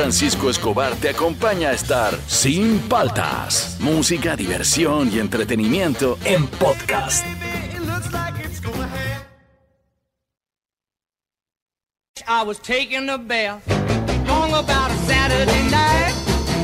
Francisco Escobar te acompaña a estar sin paltas. Música, diversión y entretenimiento en podcast. I was taking a bath long about a Saturday night.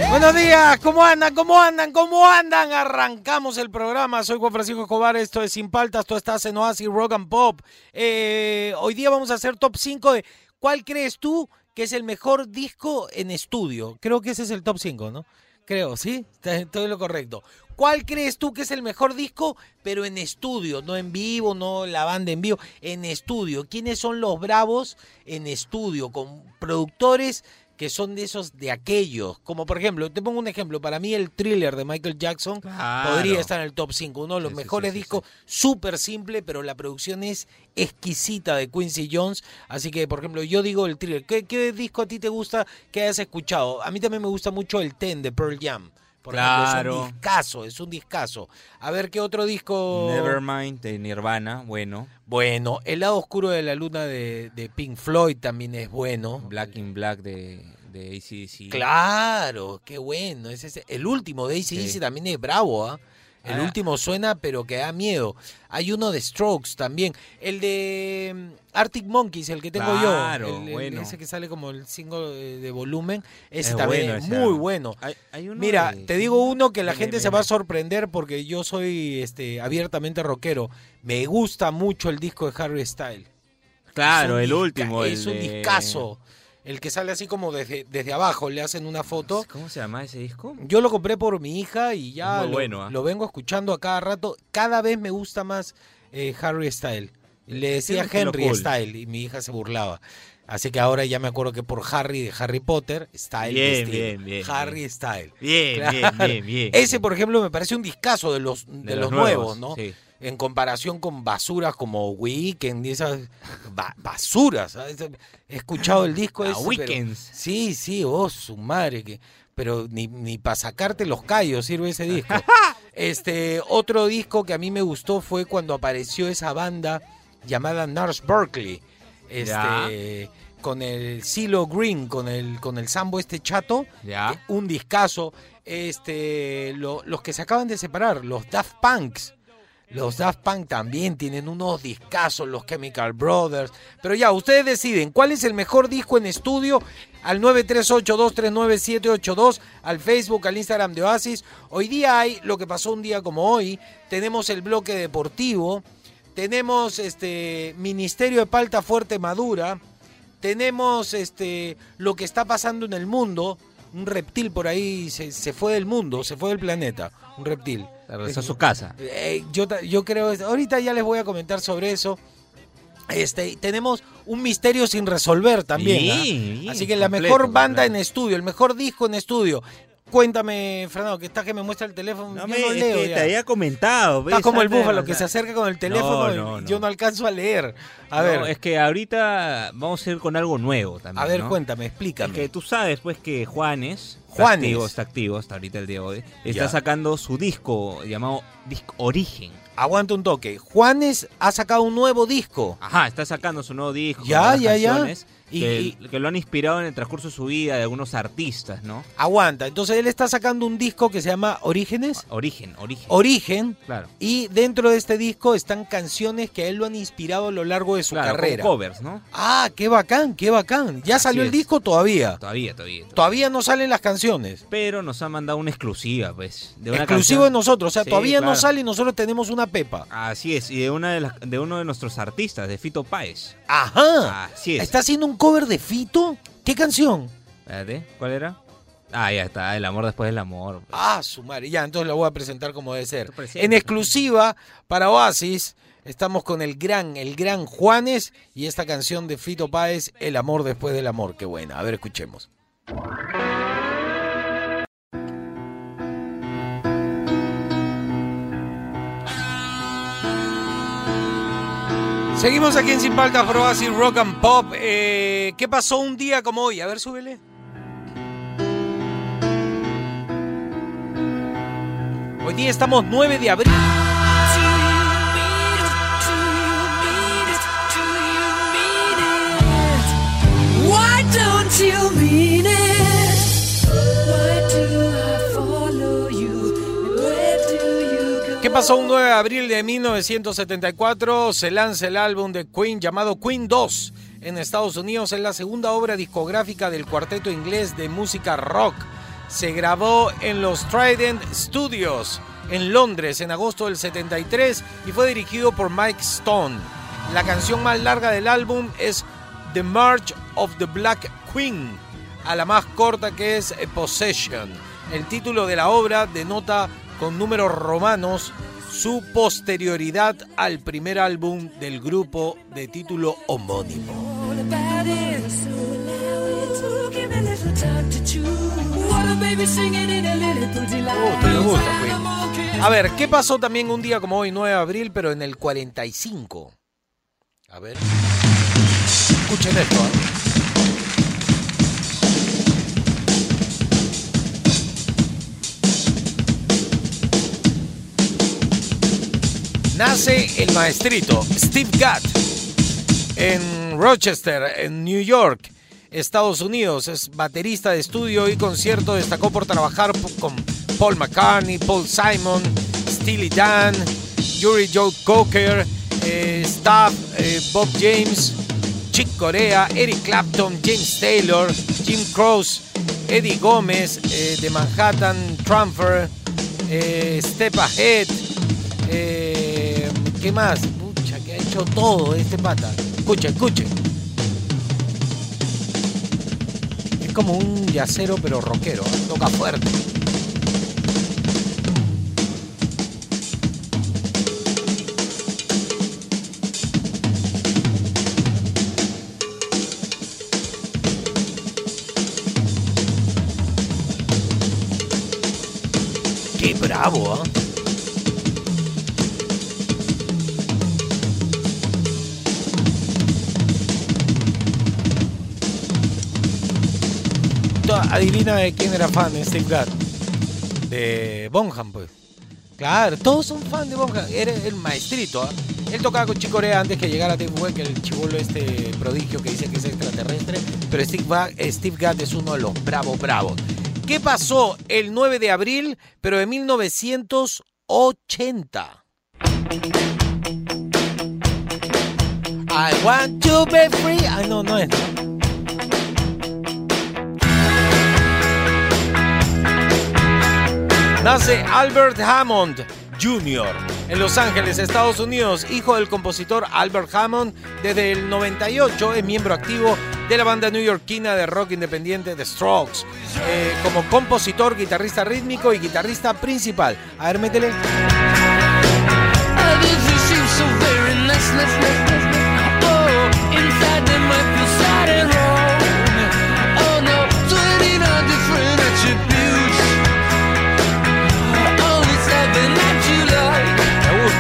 Buenos días, ¿cómo andan? ¿Cómo andan? ¿Cómo andan? Arrancamos el programa. Soy Juan Francisco Escobar, esto es Sin Paltas, tú estás en Oasis Rock and Pop. Eh, hoy día vamos a hacer top 5 de cuál crees tú que es el mejor disco en estudio. Creo que ese es el top 5, ¿no? Creo, ¿sí? Todo lo correcto. ¿Cuál crees tú que es el mejor disco, pero en estudio, no en vivo, no la banda en vivo, en estudio? ¿Quiénes son los bravos en estudio, con productores que son de esos, de aquellos? Como por ejemplo, te pongo un ejemplo, para mí el thriller de Michael Jackson Claro. podría estar en el top 5, uno de los Sí, mejores sí, sí, discos, súper simple, pero la producción es exquisita de Quincy Jones. Así que, por ejemplo, yo digo el thriller. ¿Qué, qué disco a ti te gusta que hayas escuchado? A mí también me gusta mucho el Ten de Pearl Jam. Por ejemplo, es Claro. un discazo, es un discazo. A ver qué otro disco. Nevermind de Nirvana, bueno. Bueno, El lado oscuro de la luna de, de Pink Floyd también es bueno. Black in Black de, de ACDC. Claro, qué bueno. Ese es el último de ACDC Sí. también es bravo, ¿ah? El Ah. último suena, pero que da miedo. Hay uno de Strokes también. El de mm, Arctic Monkeys, el que tengo Claro, yo. El- el- bueno. Ese que sale como el single de, de volumen. Ese Es también bueno es muy bueno. Hay- hay uno Mira, de- te digo uno que la gente se va a sorprender porque yo soy este abiertamente rockero. Me gusta mucho el disco de Harry Styles. Claro, Es el un disca- último. el Es un de- discazo. El que sale así como desde, desde abajo, le hacen una foto. ¿Cómo se llama ese disco? Yo lo compré por mi hija y ya lo, bueno, ¿ah? lo vengo escuchando a cada rato. Cada vez me gusta más eh, Harry Style. Le decía Henry cool. Style y mi hija se burlaba. Así que ahora ya me acuerdo que por Harry de Harry Potter, Style Bien, bien, bien, Harry bien. Style. Bien, Claro. bien, bien, bien. Ese, por ejemplo, me parece un discazo de los, de, los, nuevos, ¿no? Sí. En comparación con basuras como Weekend y esas ba- basuras. ¿sabes? He escuchado el disco pero- Weekends. Sí, sí, oh, su madre, que, pero ni, ni para sacarte los callos sirve ese disco. este, otro disco que a mí me gustó fue cuando apareció esa banda llamada Nurse Berkeley. Este, con el Silo Green, con el, con el sambo este chato, Ya. un discazo. Este, lo- los que se acaban de separar, los Daft Punks. Los Daft Punk también tienen unos discazos, los Chemical Brothers. Pero ya, ustedes deciden cuál es el mejor disco en estudio al 938-239-782, al Facebook, al Instagram de Oasis. Hoy día hay lo que pasó un día como hoy. Tenemos el bloque deportivo. Tenemos este Ministerio de Palta Fuerte Madura. Tenemos este lo que está pasando en el mundo. Un reptil por ahí se, se fue del mundo, se fue del planeta. Un reptil. Regresó a su casa. Eh, yo, yo creo, ahorita ya les voy a comentar sobre eso. Este, tenemos un misterio sin resolver también. ¿ah? Así que la completo, mejor banda en estudio, el mejor disco en estudio. Cuéntame, Fernando, que está que me muestra el teléfono. No yo me, no es leo que ya. te había comentado. Está como el búfalo que se acerca con el teléfono No, y no, yo no alcanzo a leer. A No, ver, es que ahorita vamos a ir con algo nuevo también. a ver, cuéntame, Es explícame. que tú sabes, pues, que Juanes. está Juanes. activo, está activo hasta ahorita el día de hoy. Está Ya. sacando su disco llamado Disco Origen. Aguanta un toque. Juanes ha sacado un nuevo disco. Ajá, está sacando su nuevo disco. con Ya, ya, ya. canciones Y- que, y- que lo han inspirado en el transcurso de su vida de algunos artistas, ¿no? Aguanta. Entonces él está sacando un disco que se llama Orígenes. Origen, origen. Origen. claro. Y dentro de este disco están canciones que a él lo han inspirado a lo largo de su Claro, con carrera. covers, ¿no? Ah, qué bacán, qué bacán. ¿Ya Así salió el disco todavía? Todavía, todavía. Todavía no salen las canciones. Pero nos ha mandado una exclusiva, pues. De una Exclusivo de nosotros. O sea, Sí, todavía no sale y nosotros tenemos una pepa. Así es, y de una de, las, de uno de nuestros artistas, de Fito Páez. Ajá. Así es. ¿Está haciendo un cover de Fito? ¿Qué canción? Espérate, ¿cuál era? Ah, ya está, el amor después del amor. Ah, su madre. Ya, entonces la voy a presentar como debe ser. En exclusiva para Oasis, estamos con el gran, el gran Juanes y esta canción de Fito Páez, El amor después del amor. Qué buena. A ver, escuchemos. Seguimos aquí en Sin Paltas por Oasis Rock and Pop. Eh, ¿Qué pasó un día como hoy? A ver, súbele. Hoy día estamos 9 de abril. Why don't you mean it? ¿Qué pasó un 9 de abril de 1974? Se lanza el álbum de Queen llamado Queen 2 en Estados Unidos. Es la segunda obra discográfica del cuarteto inglés de música rock. Se grabó en los Trident Studios en Londres en agosto del 73 y fue dirigido por Mike Stone. La canción más larga del álbum es The March of the Black Queen, a la más corta que es Possession. El título de la obra denota con números romanos su posterioridad al primer álbum del grupo de título homónimo. A ver, ¿qué pasó también un día como hoy, 9 de abril, pero en el 45? A ver. Escuchen esto. ¿eh? Nace el maestrito Steve Gadd en Rochester, en New York, Estados Unidos. Es baterista de estudio y concierto. Destacó por trabajar con Paul McCartney, Paul Simon, Steely Dan, Yuri Joe Cocker, eh, eh, Bob James, Chick Corea, Eric Clapton, James Taylor, Jim Croce, Eddie Gómez eh, de Manhattan Transfer, eh, Step Ahead. ¿Qué más? Pucha, que ha hecho todo este pata. Escucha, escuche. Es como un yacero pero rockero. ¿eh? Toca fuerte. Qué bravo, ¿ah? Adivina de quién era fan, Steve Gadd. De Bonham, pues. Claro, todos son fan de Bonham. Era el maestrito, ¿ah? Él tocaba con Chicorea antes que llegara Dave Weck, el chivolo este prodigio que dice que es extraterrestre. Pero Steve, eh, Steve Gadd es uno de los bravos, bravos. ¿Qué pasó el 9 de abril, pero de 1980? I want to be free. Ah, no, no es. Nace Albert Hammond Jr. en Los Ángeles, Estados Unidos, hijo del compositor Albert Hammond. Desde el 98 es miembro activo de la banda neoyorquina de rock independiente The Strokes. eh, como compositor, guitarrista rítmico y guitarrista principal. A ver, métele.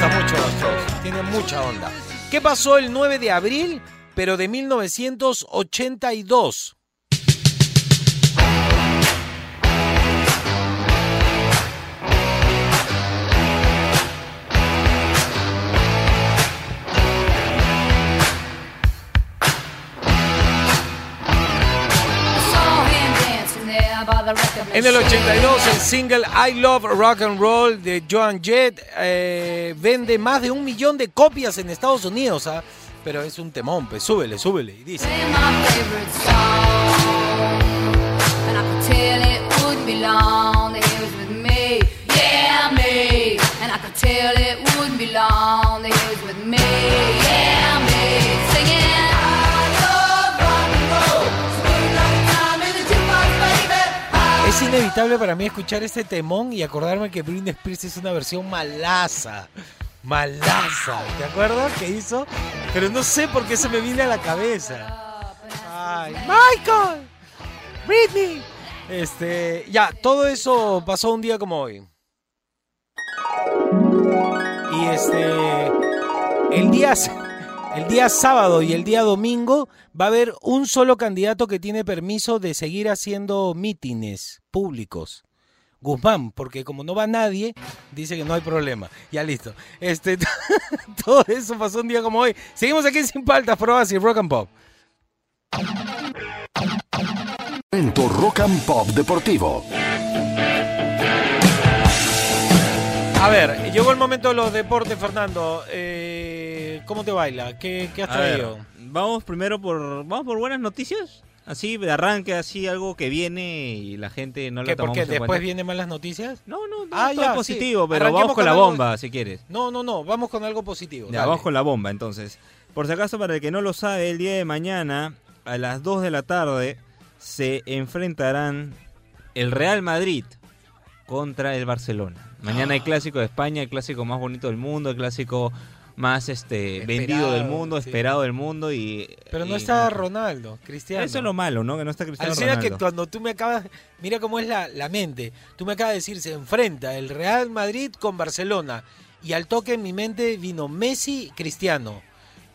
Gusta mucho los Strokes, tiene mucha onda. ¿Qué pasó el 9 de abril, pero de 1982? En el 82, el single I Love Rock and Roll de Joan Jett eh, vende más de un millón de copias en Estados Unidos. ¿ah? Pero es un temón, pues súbele, súbele. Y dice: Tell it wouldn't be long, Es inevitable para mí escuchar este temón y acordarme que Britney Spears es una versión malaza. Malaza. ¿Te acuerdas que hizo? Pero no sé por qué se me viene a la cabeza. Michael. Britney. Este, ya, todo eso pasó un día como hoy. Y este, el día, el día sábado y el día domingo va a haber un solo candidato que tiene permiso de seguir haciendo mítines públicos. Guzmán, porque como no va nadie, dice que no hay problema. Ya listo. Este, todo eso pasó un día como hoy. Seguimos aquí en Sin Paltas, Probas y Rock and Pop. Momento Rock and Pop Deportivo. A ver, llegó el momento de los deportes, Fernando. Eh, ¿Cómo te baila? ¿Qué, qué has A ver, traído? vamos primero por vamos por buenas noticias. Así de arranque, así algo que viene y la gente no ¿Qué, lo tomamos porque en después cuenta. vienen malas noticias? No, no, no, Ah, todo ya, es positivo, sí. pero Arranquemos vamos con con la algo- bomba si quieres. No, no, no, vamos con algo positivo. Ya, dale. vamos con la bomba entonces. Por si acaso, para el que no lo sabe, el día de mañana, a las 2 de la tarde, se enfrentarán el Real Madrid contra el Barcelona. Mañana Ah. hay clásico de España, el clásico más bonito del mundo, el clásico más este Esperado, vendido del mundo, sí. esperado del mundo y Pero no y está. Ronaldo, Cristiano. Eso es lo malo, ¿no? Que no está Cristiano que Ronaldo. cuando tú me acabas, mira cómo es la, la mente, tú me acabas de decir, se enfrenta el Real Madrid con Barcelona y al toque en mi mente vino Messi, Cristiano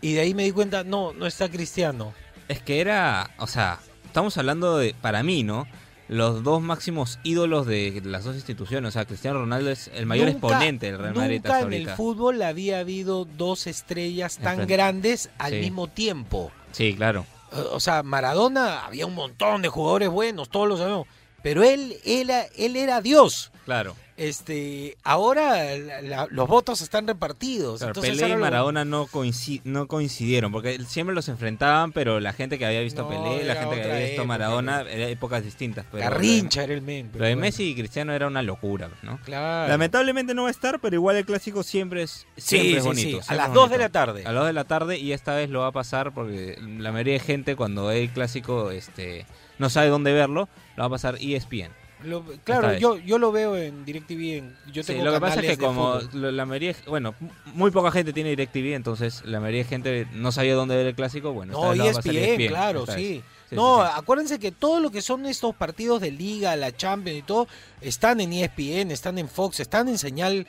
y de ahí me di cuenta, no, no está Cristiano. Es que era, o sea, estamos hablando de, para mí, ¿no? Los dos máximos ídolos de las dos instituciones. O sea, Cristiano Ronaldo es el mayor Nunca- exponente del Real Madrid Nunca en el fútbol había habido dos estrellas tan Enfrente. grandes al Sí. mismo tiempo. Sí, claro. O o sea, Maradona había un montón de jugadores buenos, todos lo sabemos, pero él, él, él era Dios. Claro. Este, ahora la- la- los votos están repartidos. Claro, entonces Pelé y lo- Maradona no, coinci- no coincidieron, porque siempre los enfrentaban, pero la gente que había visto No, Pelé, la gente que había visto época, Maradona, eran épocas distintas. Pero Garrincha era el men. Lo pero de bueno, Messi y Cristiano era una locura, ¿no? Claro. Lamentablemente no va a estar, pero igual el clásico siempre es, siempre Sí, es bonito. sí. A siempre las es 2 de la tarde. A las 2 de la tarde y esta vez lo va a pasar porque la mayoría de gente cuando ve el clásico este no sabe dónde verlo, lo va a pasar E ESPN. Lo- claro, yo, yo lo veo en DirecTV. en- Yo Sí, tengo lo que pasa es que como fútbol. la mayoría, bueno, muy poca gente tiene DirecTV, entonces la mayoría de gente no sabía dónde ver el clásico, bueno, No, ESPN, claro, esta vez. sí. Sí, no, sí, sí. acuérdense que todo lo que son estos partidos de liga, la Champions y todo, están en E ESPN, están en Fox, están en señal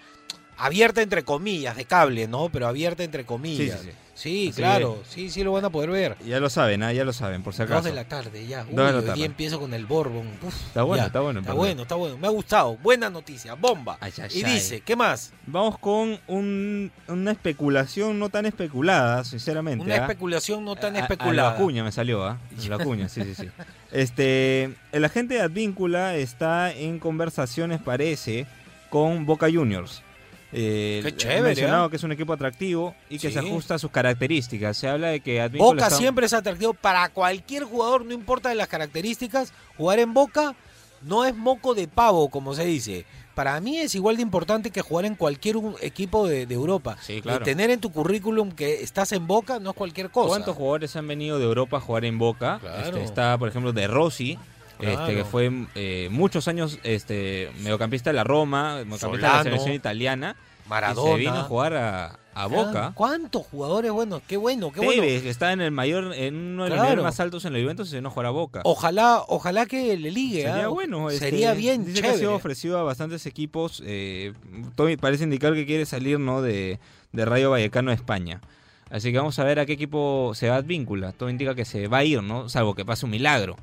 abierta entre comillas, de cable, ¿no? Pero abierta entre comillas. sí, sí. Sí, Así claro, sí, sí lo van a poder ver. Ya lo saben, ¿ah? ya lo saben, por si acaso. Dos de la tarde, ya. Uy, Dos de la hoy tarde. día empiezo con el Bourbon. Uf, Está bueno, ya. está bueno, Está bueno, está bueno. Me ha gustado. Buena noticia, bomba. Ay, ay, y ay. dice, ¿qué más? Vamos con un- una especulación no tan especulada, sinceramente. Una ¿ah? especulación no tan A- especulada. A la cuña me salió, ¿ah? A La cuña, sí, sí, sí. Este, el agente de Advíncula está en conversaciones, parece, con Boca Juniors. Eh, Qué ha chévere, mencionado ¿ah? que es un equipo atractivo y que Sí. se ajusta a sus características. Se habla de que Advíncula Boca está- siempre es atractivo para cualquier jugador, no importa de las características. Jugar en Boca no es moco de pavo, como se dice. Para mí es igual de importante que jugar en cualquier equipo de, de Europa. Sí, claro. Y tener en tu currículum que estás en Boca no es cualquier cosa. ¿Cuántos jugadores han venido de Europa a jugar en Boca? Claro. Este, está, por ejemplo, De Rossi, Claro. este, que fue eh, muchos años este, mediocampista de la Roma, mediocampista de la selección italiana. Maradona. Y se vino a jugar a, a Boca. ¿Cuántos jugadores buenos? Qué bueno, qué bueno. Que está en el mayor, en uno de los niveles más altos en la Juventus, se vino a jugar a Boca. Ojalá, ojalá que le ligue. Sería ¿ah? bueno. este, Sería bien dice que ha sido chévere. ofrecido a bastantes equipos. Eh, parece indicar que quiere salir ¿no? de, de Rayo Vallecano de España. Así que vamos a ver a qué equipo se va a Advíncula. Todo indica que se va a ir, ¿no? Salvo que pase un milagro.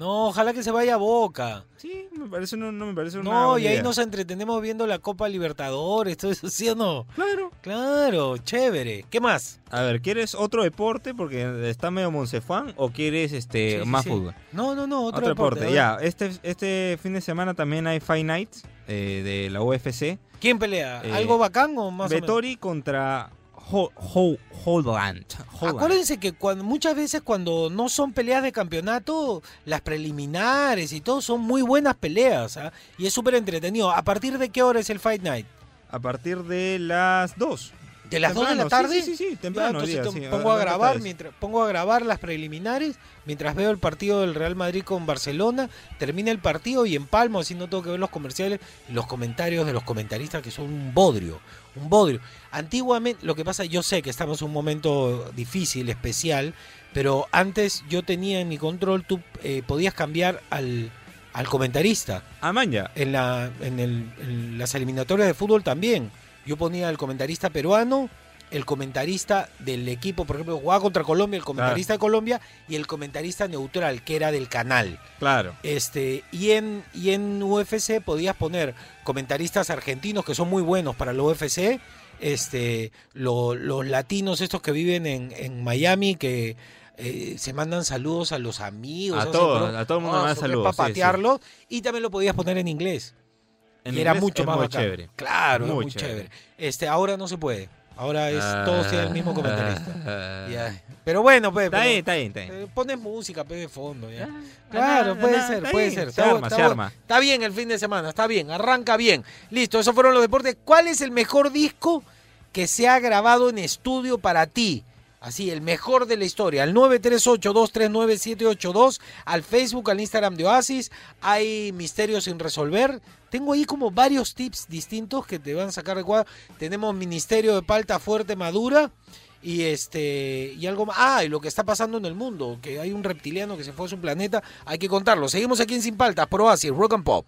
No, ojalá que se vaya a Boca. Sí, me parece, no, no me parece una No, y ahí nos entretenemos viendo la Copa Libertadores, todo eso, ¿sí o no? Claro. Claro, chévere. ¿Qué más? A ver, ¿quieres otro deporte porque está medio Moncefán o quieres este Sí, más sí. fútbol? No, no, no, otro, Otro, deporte, ya. Este, este fin de semana también hay Fight Nights eh, de la UFC. ¿Quién pelea? Eh, ¿Algo bacán o más Vettori contra Ho- Ho- Holland. o menos? Holland. Acuérdense que cuando, muchas veces cuando no son peleas de campeonato, las preliminares y todo son muy buenas peleas. ¿ah? Y es súper entretenido. ¿A partir de qué hora es el Fight Night? A partir de las 2. ¿De las 2 de la Temprano, tarde? sí, sí, sí, temprano entonces día, te- sí, pongo a grabar mientras pongo a grabar las preliminares mientras veo el partido del Real Madrid con Barcelona termina el partido y empalmo así no tengo que ver los comerciales y los comentarios de los comentaristas que son un bodrio un bodrio antiguamente lo que pasa yo sé que estamos en un momento difícil especial pero antes yo tenía en mi control tú eh, podías cambiar al al comentarista Ah, man, ya. en, la, en, el- en las eliminatorias de fútbol también. Yo ponía el comentarista peruano, el comentarista del equipo, por ejemplo, jugaba contra Colombia, el comentarista de Colombia y el comentarista neutral, que era del canal. Claro. Este, y en, y en UFC podías poner comentaristas argentinos que son muy buenos para la UFC, este, lo- los latinos estos que viven en, en Miami que eh, se mandan saludos a los amigos. A todos, a todo el mundo es saludos, Para sí, sí. patearlos, y también lo podías poner en inglés. en y era mucho es más muy bacán. chévere. Claro, Muy muy chévere. chévere. Este, ahora no se puede. Ahora es, Ah. todos tienen el mismo comentarista. Ah. Ya. Pero bueno, pues. Está pero- bien, está bien, está bien. eh, Pones música, pe, de fondo. ya. Ah, Claro, puede ser, está puede bien, ser. se Está, arma, está se arma. está bien el fin de semana, está bien, arranca bien. Listo, esos fueron los deportes. ¿Cuál es el mejor disco que se ha grabado en estudio para ti? Así, el mejor de la historia. Al 938-239-782, al Facebook, al Instagram de Oasis. Hay misterios sin resolver. Tengo ahí como varios tips distintos que te van a sacar de cuadro. Tenemos Ministerio de Palta Fuerte Madura. Y este y algo más. Ah, y lo que está pasando en el mundo, que hay un reptiliano que se fue a su planeta, hay que contarlo. Seguimos aquí en Sin Paltas, por Oasis, Rock and Pop.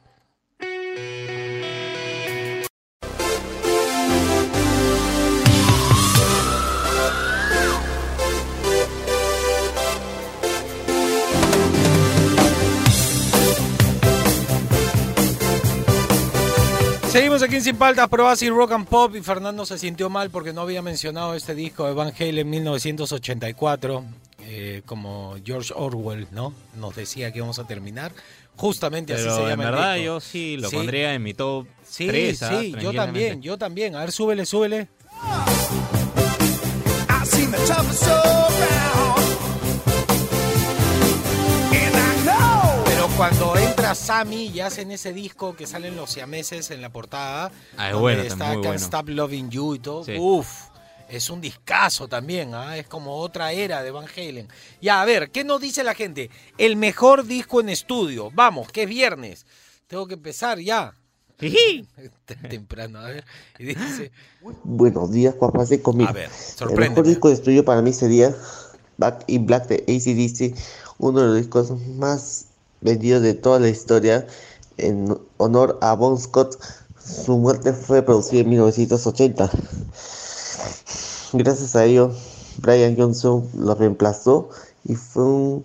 Seguimos aquí en Sin Paltas, Pro Oasis Rock and Pop y Fernando se sintió mal porque no había mencionado este disco de Van Halen 1984, eh, como George Orwell, ¿no? Nos decía que íbamos a terminar. Justamente así se Pero en llama el verdad disco. yo sí lo Sí. pondría en mi top Sí, 3. sí, yo también, yo también. A ver, súbele, súbele. I seen the cuando entra Sammy y hacen ese disco que salen los siameses en la portada, Ah, es donde bueno, está muy Can't bueno. Stop Loving You y todo, Sí. uf, es un discazo también, ¿ah? es como otra era de Van Halen. Ya, a ver, ¿qué nos dice la gente? El mejor disco en estudio, vamos, que es viernes, tengo que empezar ya. Temprano, a ver, y dice, Buenos días, Juan Francisco. Mira, a ver, el mejor sorprende. disco de estudio para mí sería Back in Black de ACDC, uno de los discos más vendidos de toda la historia, en honor a Bon Scott. Su muerte fue producida en 1980. Gracias a ello, Brian Johnson lo reemplazó y fue un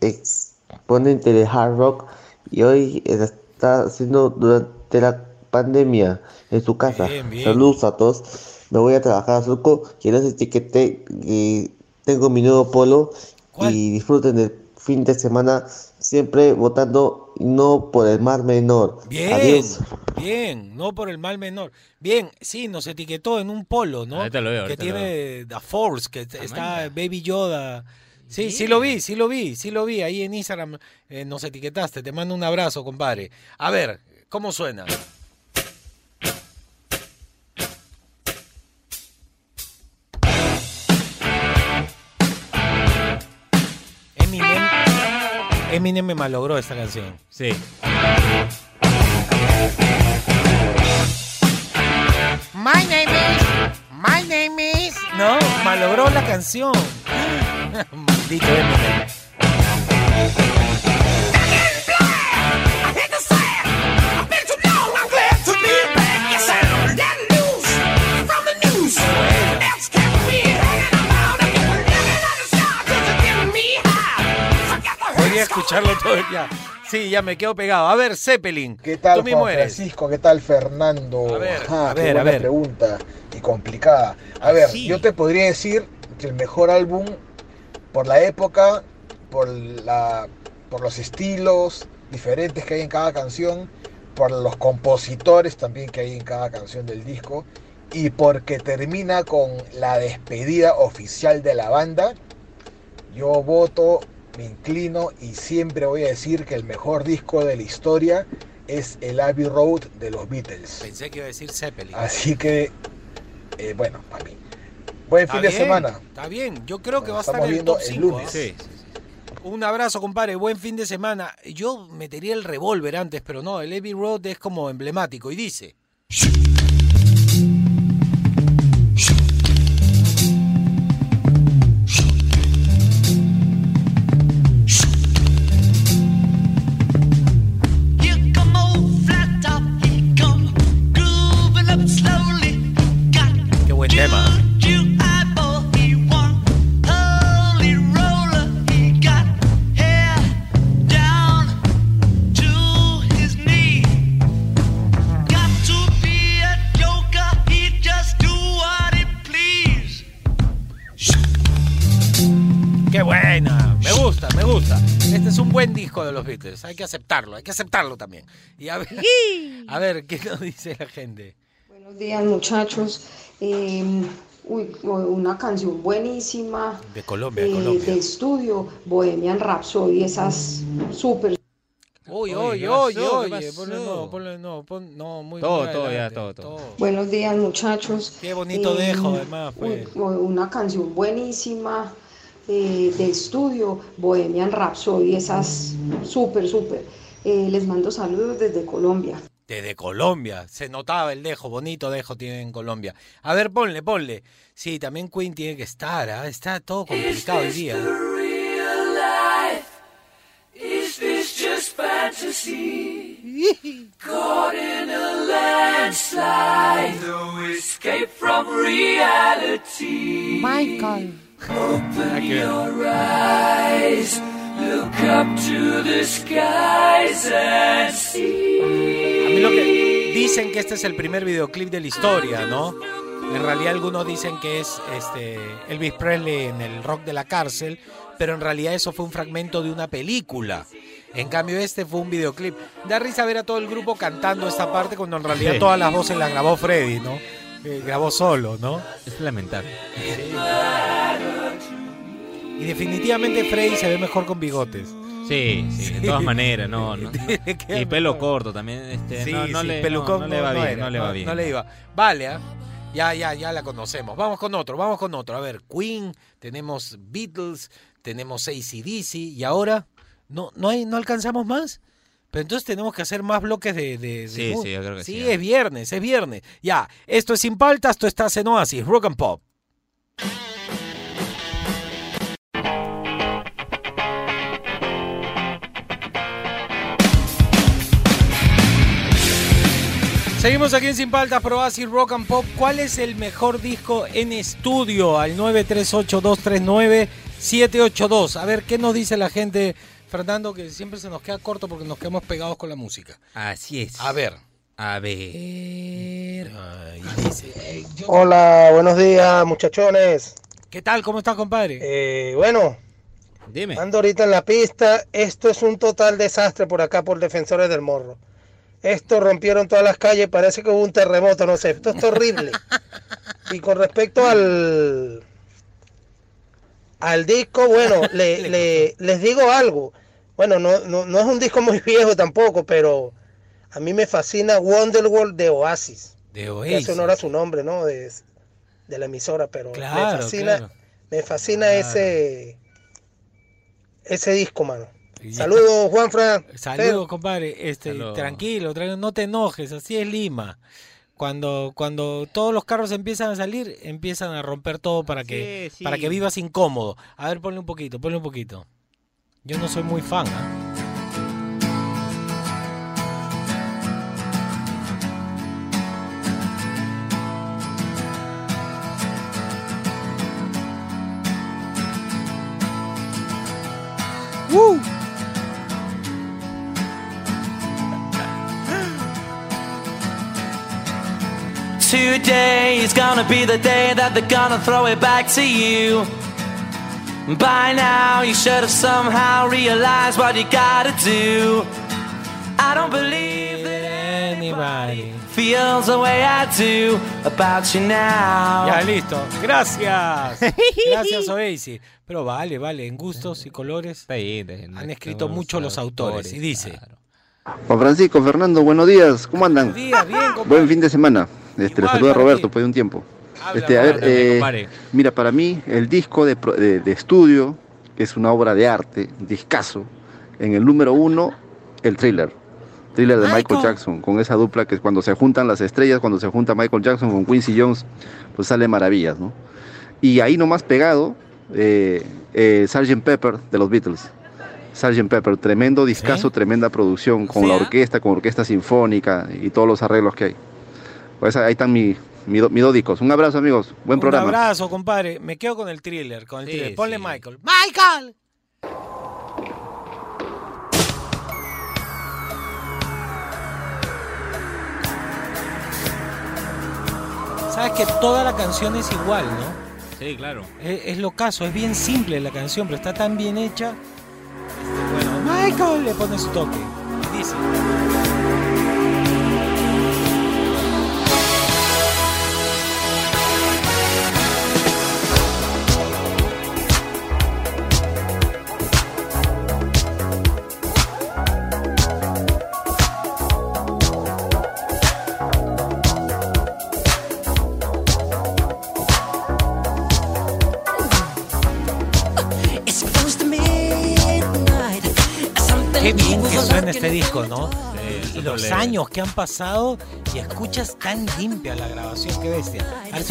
exponente de hard rock y hoy está haciendo durante la pandemia en su casa. Bien, bien. Saludos a todos. Me voy a trabajar a Surco. Quiero etiqueté que tengo mi nuevo polo ¿Cuál? y disfruten del fin de semana siempre votando no por el mar menor. Bien, Adiós. bien, no por el mal menor. Bien, sí, nos etiquetó en un polo, ¿no? Ahorita lo veo, que ahorita lo tiene The Force, que está. Baby Yoda. Sí, sí lo vi, sí lo vi, sí lo vi. Ahí en Instagram eh, nos etiquetaste. Te mando un abrazo, compadre. A ver, ¿cómo suena? Eminem me malogró esta canción. Sí. My name is, my name is. No, malogró la canción. Maldito Eminem. Escucharlo todo el día. Sí, ya me quedo pegado. A ver, Zeppelin. ¿Qué tal, Tú mismo Juan eres. Francisco? ¿Qué tal, Fernando? A ver, Ajá, a qué ver, a buena ver. pregunta y complicada. A ver, sí. yo te podría decir que el mejor álbum por la época, por la, por los estilos diferentes que hay en cada canción, por los compositores también que hay en cada canción del disco y porque termina con la despedida oficial de la banda. Yo voto, me inclino y siempre voy a decir que el mejor disco de la historia es el Abbey Road de los Beatles. Pensé que iba a decir Zeppelin. Así que, eh, bueno, para mí. Buen Está fin de semana. Está bien, yo creo que va a estar en el top el 5. lunes. Sí. Un abrazo, compadre. Buen fin de semana. Yo metería el revólver antes, pero no, el Abbey Road es como emblemático. Y dice. Hay que aceptarlo, hay que aceptarlo también. Y a ver, a ver ¿qué nos dice la gente? Buenos días muchachos. Eh, uy, una canción buenísima De Colombia, eh, de Colombia. de estudio, Bohemian Rhapsody, esas súper. Uy, oye, ¿Qué ponle pasó? no, ponle no, pon, no, muy Todo, muy todo, ya, todo, todo. Buenos días muchachos. Qué bonito Eh, dejo, además, pues. uy, una canción buenísima eh, de estudio, Bohemian Rhapsody, esas súper, súper. Eh, les mando saludos desde Colombia. Desde Colombia, se notaba el dejo, bonito dejo tiene en Colombia. A ver, ponle, ponle. Sí, también Queen tiene que estar, ¿ah? está todo complicado hoy día. Is this just fantasy? Caught in a landslide, no escape from reality. Michael. Open your eyes, look up to the skies and see. A mí lo que dicen que este es el primer videoclip de la historia, ¿no? En realidad algunos dicen que es este Elvis Presley en el rock de la cárcel, pero en realidad eso fue un fragmento de una película. En cambio este fue un videoclip. Da risa ver a todo el grupo cantando esta parte cuando en realidad Sí. todas las voces las grabó Freddy, ¿no? Eh, grabó solo, ¿no? Es lamentable. Y definitivamente Freddy se ve mejor con bigotes. Sí, sí, de todas maneras, no, Y pelo corto también, este, Sí, no, no sí, le, pelucón no le va bien, era, no le va bien. No le iba. Vale, ¿ah? ya, ya, ya la conocemos. Vamos con otro, vamos con otro. A ver, Queen, tenemos Beatles, tenemos ACDC y ahora no, no, hay, no alcanzamos más. Pero entonces tenemos que hacer más bloques de... de- de Sí, sí, yo creo que sí, Sí, es viernes, es viernes. Ya, esto es Sin Paltas, esto está en Oasis, Rock and Pop. Seguimos aquí en Sin Paltas, Pro Oasis Rock and Pop. ¿Cuál es el mejor disco en estudio? Al 938-239-782. A ver, ¿qué nos dice la gente, Fernando? Que siempre se nos queda corto porque nos quedamos pegados con la música. Así es. A ver. A ver. Ay, dice, Hola, buenos días, muchachones. ¿Qué tal? ¿Cómo estás, compadre? Eh, bueno, Dime. ando ahorita en la pista. Esto es un total desastre por acá, por Defensores del Morro. Esto rompieron todas las calles, parece que hubo un terremoto, no sé. Esto es horrible. y con respecto al al disco, bueno, le, le- les digo algo. Bueno, no, no, no es un disco muy viejo tampoco, pero a mí me fascina Wonderworld de Oasis. De Oasis. hace honor a su nombre, ¿no? De, de la emisora, pero Claro, me fascina, claro. me fascina Claro. ese ese disco, mano. Saludos, Juanfran. Saludos, compadre. Este, Saludos. tranquilo, tranquilo, no te enojes, así es Lima. Cuando, cuando todos los carros empiezan a salir, empiezan a romper todo para que, Sí, sí. para que vivas incómodo. A ver, ponle un poquito, ponle un poquito. Yo no soy muy fan, ¿ah? Today is gonna be the day that they're gonna throw it back to you. By now, you should have somehow realized what you gotta do. I don't believe that Anybody. feels the way I do about you now. Ya, listo. Gracias. Gracias, Oasis. Pero vale, vale, en gustos y colores han escrito mucho los autores. Y dice. Juan Francisco, Fernando, buenos días, ¿cómo andan? buenos días, bien, compadre. Buen fin de semana. Este, le Igual saluda para Roberto, ti. pues de un tiempo. Habla, Este, a ver, eh, mira, para mí el disco de, de- de estudio, que es una obra de arte, discazo, en el número uno, el thriller. Thriller de Michael. Jackson, con esa dupla que cuando se juntan las estrellas, cuando se junta Michael Jackson con Quincy Jones, pues sale maravillas, ¿no? Y ahí nomás pegado, eh, eh, Sgt. Pepper de los Beatles. Sgt. Pepper, tremendo discazo, Sí. tremenda producción, con Sí, la orquesta, con orquesta sinfónica y todos los arreglos que hay. Pues ahí están mi, mi, mi dos discos. Un abrazo, amigos. Buen un programa. abrazo, compadre. Me quedo con el thriller, con el Sí, thriller. Ponle sí. Michael. ¡Michael! Sabes que toda la canción es igual, ¿no? Sí, claro. Es, es lo caso, es bien simple la canción, pero está tan bien hecha. Este, bueno, Michael le pone su toque. Dice. Disco, ¿no? Sí, Y los años que han pasado y escuchas tan limpia la grabación, qué bestia. A ver,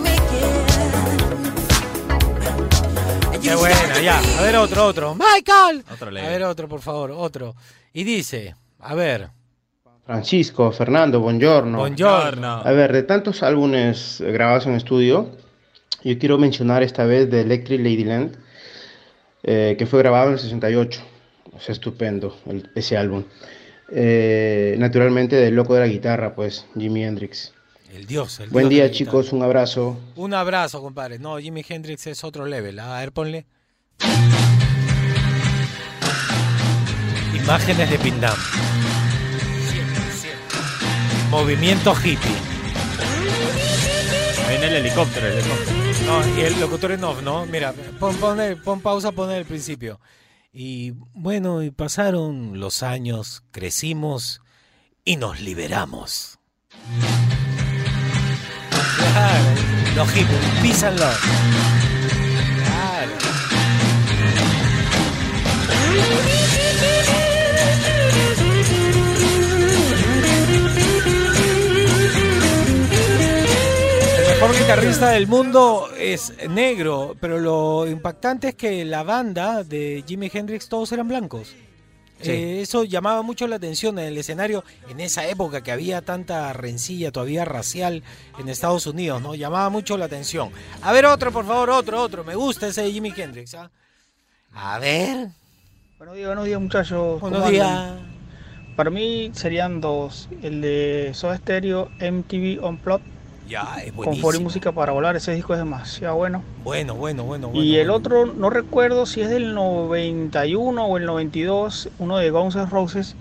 make it. Qué buena, ya. A ver otro, otro. Michael. Otro A ver otro, por favor, otro. Y dice, a ver, Francisco, Fernando, buongiorno. buongiorno. A ver, de tantos álbumes grabados en estudio, yo quiero mencionar esta vez de Electric Ladyland, eh, que fue grabado en el 68. O sea, estupendo el- ese álbum. Eh, naturalmente, del loco de la guitarra, pues, Jimi Hendrix. El dios, el Buen dios día, chicos, un abrazo. Un abrazo, compadre. No, Jimi Hendrix es otro level. A ver, ponle. Imágenes de Pindam. Movimiento hippie. Ahí Viene el helicóptero, el helicóptero. No, y el locutor en off, ¿no? Mira, pon, pon, pon pausa, pon el principio. Y bueno, y pasaron los años, crecimos y nos liberamos. Claro, los hippies, love. Claro. mejor guitarrista del mundo es negro, pero lo impactante es que la banda de Jimi Hendrix todos eran blancos. Sí. Eh, eso llamaba mucho la atención en el escenario en esa época que había tanta rencilla todavía racial en Estados Unidos, ¿no? Llamaba mucho la atención. A ver otro, por favor, otro, otro. Me gusta ese de Jimi Hendrix, ¿ah? A ver. Buenos días, buenos días muchachos. ¿Cómo Buenos días. Para mí serían dos. El de Soda Stereo MTV Unplugged Ya, es con. Foro y Música para Volar. Ese disco es demasiado bueno. Bueno, bueno, bueno, bueno. y el bueno. otro, no recuerdo si es del 91 o el 92, uno de Guns N' Roses.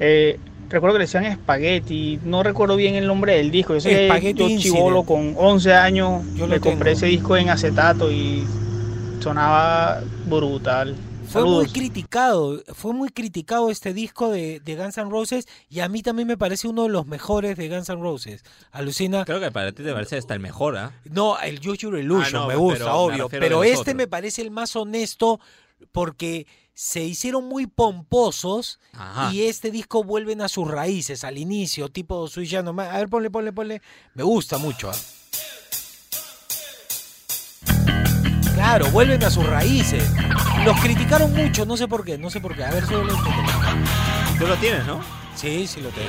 Eh, recuerdo que le decían Spaghetti. No recuerdo bien el nombre del disco. Yo sé que Spaghetti yo chivolo con 11 años Yo lo compré tengo. ese disco en acetato y sonaba brutal. Fue muy criticado, fue muy criticado este disco de, de Guns N' Roses y a mí también me parece uno de los mejores de Guns N' Roses. Alucina. Creo que para ti te parece hasta el mejor, ¿ah? No, el Use Your Illusion Ah, no, me gusta, pero obvio, pero este otros. me parece el más honesto porque se hicieron muy pomposos Ajá. y este disco vuelven a sus raíces, al inicio, tipo O' Mine. A ver, ponle, ponle, ponle. Me gusta mucho. ¿ah? Claro, vuelven a sus raíces. Los criticaron mucho, no sé por qué, no sé por qué. A ver, un poco. Tú lo tienes, ¿no? Sí, sí lo tengo.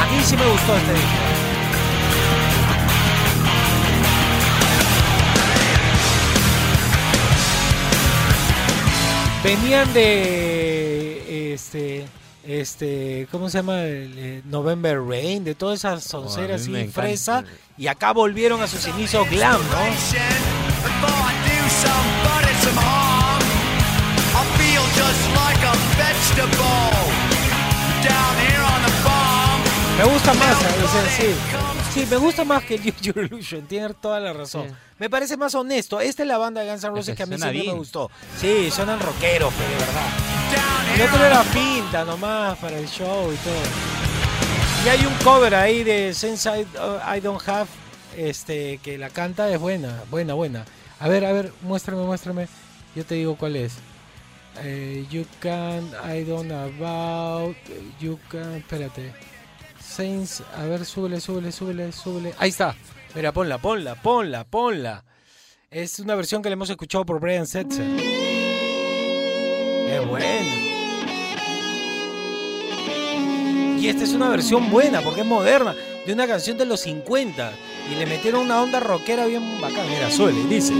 A mí sí me gustó este disco. Venían de este este ¿cómo se llama? El, eh, November Rain, de todas esas sonceras me así encanta. fresa y acá volvieron a sus inicios glam, ¿no? Me gusta más, o sea, sí. Sí, me gusta más que Use Your Illusion, tiene toda la razón. Me parece más honesto. Esta es la banda de Guns N' Roses Es que a mí siempre me gustó. Sí, suenan rockeros, pero de verdad. El otro era finta nomás para el show y todo. Y hay un cover ahí de Sense I, uh, I Don't Have, este, que la canta es buena, buena, buena. A ver, a ver, muéstrame, muéstrame. Yo te digo cuál es. Eh, you can, I don't about, you can, espérate. Saints, a ver, súbele, súbele, súbele, súbele. Ahí está. Mira, ponla, ponla, ponla, ponla. Es una versión que le hemos escuchado por Brian Setzer. Es buena. Y esta es una versión buena porque es moderna, de una canción de los 50. Y le metieron una onda rockera bien bacán. Mira, suele, dice.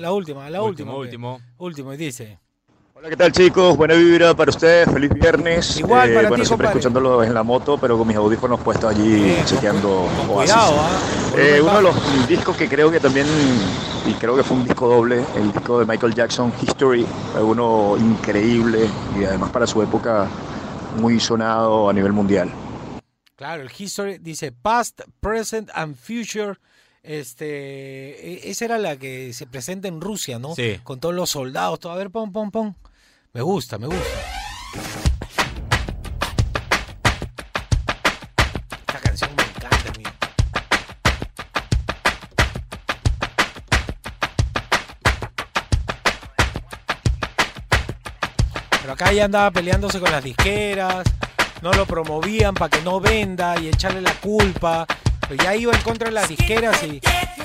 La última, la Último, última. ok. último. Último, y dice. Hola, ¿qué tal chicos? Buena vibra para ustedes, feliz viernes. Eh, Igual para bueno, ti, siempre compadre. escuchándolo en la moto, pero con mis audífonos puestos allí chequeando Oasis. Cuidado, ¿ah? Eh, uno de los discos que creo que también, y creo que fue un disco doble, el disco de Michael Jackson, History, fue uno increíble y además para su época muy sonado a nivel mundial. Claro, el history dice past, present and future. Este, e- esa era la que se presenta en Rusia, ¿no? Sí. Con todos los soldados, todo. A ver, pon, pon, pon. Me gusta, me gusta. Esta canción me encanta, mío. Pero acá ya andaba peleándose con las disqueras, no lo promovían para que no venda y echarle la culpa. Ya iba en contra de las disqueras y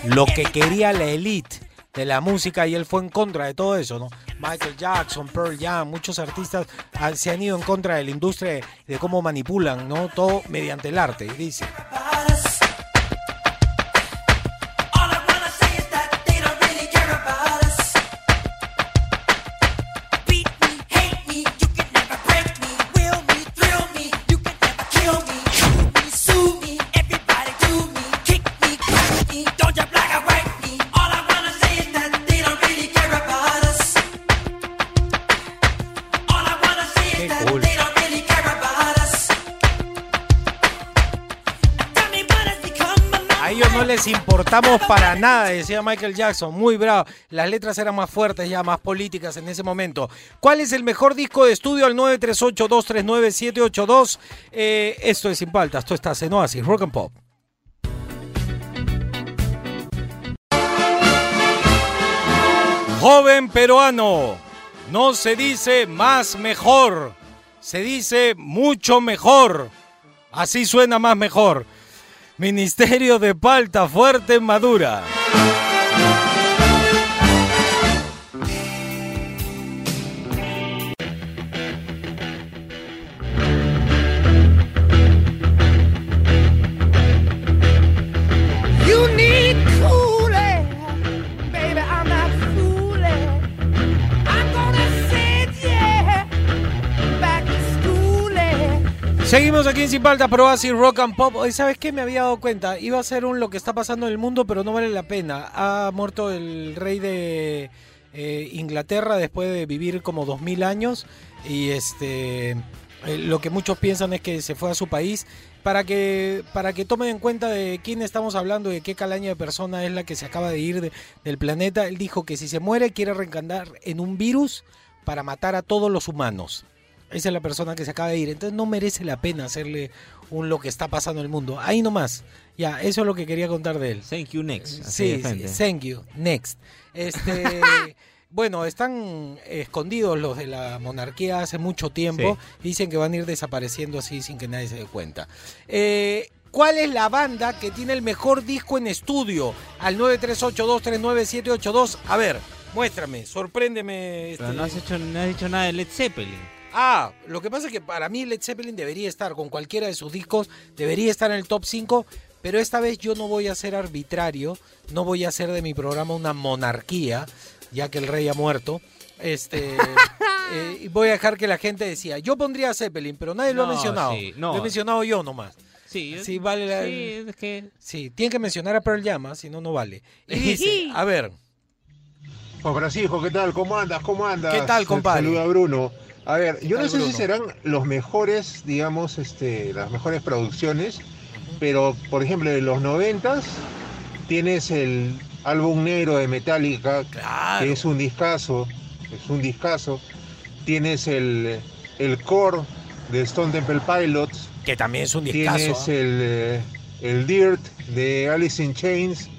lo que quería la elite de la música y él fue en contra de todo eso, ¿no? Michael Jackson, Pearl Jam, muchos artistas han- se han ido en contra de la industria de, de cómo manipulan, ¿no? Todo mediante el arte, dice. Les importamos para nada, decía Michael Jackson, muy bravo. Las letras eran más fuertes, ya más políticas en ese momento. ¿Cuál es el mejor disco de estudio? Al 938-239-782. Eh, esto es Sin Paltas, esto está en Oasis, Rock and Pop. Joven peruano, no se dice más mejor, se dice mucho mejor. Así suena más mejor. Ministerio de Palta Fuerte Madura. Seguimos aquí en Sin Paltas, pero así Rock and Pop. Hoy, ¿sabes qué? Me había dado cuenta. Iba a ser un lo que está pasando en el mundo, pero no vale la pena. Ha muerto el rey de eh, Inglaterra después de vivir como 2000 años. Y este eh, lo que muchos piensan es que se fue a su país. Para que, para que tomen en cuenta de quién estamos hablando, de qué calaña de persona es la que se acaba de ir de- del planeta. Él dijo que si se muere quiere reencarnar en un virus para matar a todos los humanos. Esa es la persona que se acaba de ir. Entonces no merece la pena hacerle un lo que está pasando en el mundo. Ahí nomás. Ya, eso es lo que quería contar de él. Thank you, next. Sí, thank you. Next. Este, bueno, están escondidos los de la monarquía hace mucho tiempo. Dicen que van a ir desapareciendo así sin que nadie se dé cuenta. Eh, ¿Cuál es la banda que tiene el mejor disco en estudio? Al 938239782. A ver, muéstrame, sorpréndeme. Pero este- no has, hecho, no has dicho nada de Led Zeppelin. Ah, lo que pasa es que para mí Led Zeppelin debería estar con cualquiera de sus discos, debería estar en el top 5, pero esta vez yo no voy a ser arbitrario, no voy a hacer de mi programa una monarquía, ya que el rey ha muerto. Este, eh, y voy a dejar que la gente decía, yo pondría a Zeppelin, pero nadie lo ha mencionado. sí, no. Lo he mencionado yo nomás. Sí, Sí, vale la- sí, es que... Sí, tienen que mencionar a Pearl Jam, ¿ah? si no, no vale. Y dice, a ver, Juan Francisco, ¿qué tal? ¿Cómo andas? ¿Cómo andas? ¿Qué tal, compadre? Saluda Bruno. A ver, yo no sé si serán los mejores, digamos, este, las mejores producciones, pero por ejemplo, en los noventas tienes el álbum negro de Metallica, que es un discazo, es un discazo. Tienes el, el core de Stone Temple Pilots. que también es un discazo. Tienes ¿ah? el, eh, el Dirt de Alice in Chains.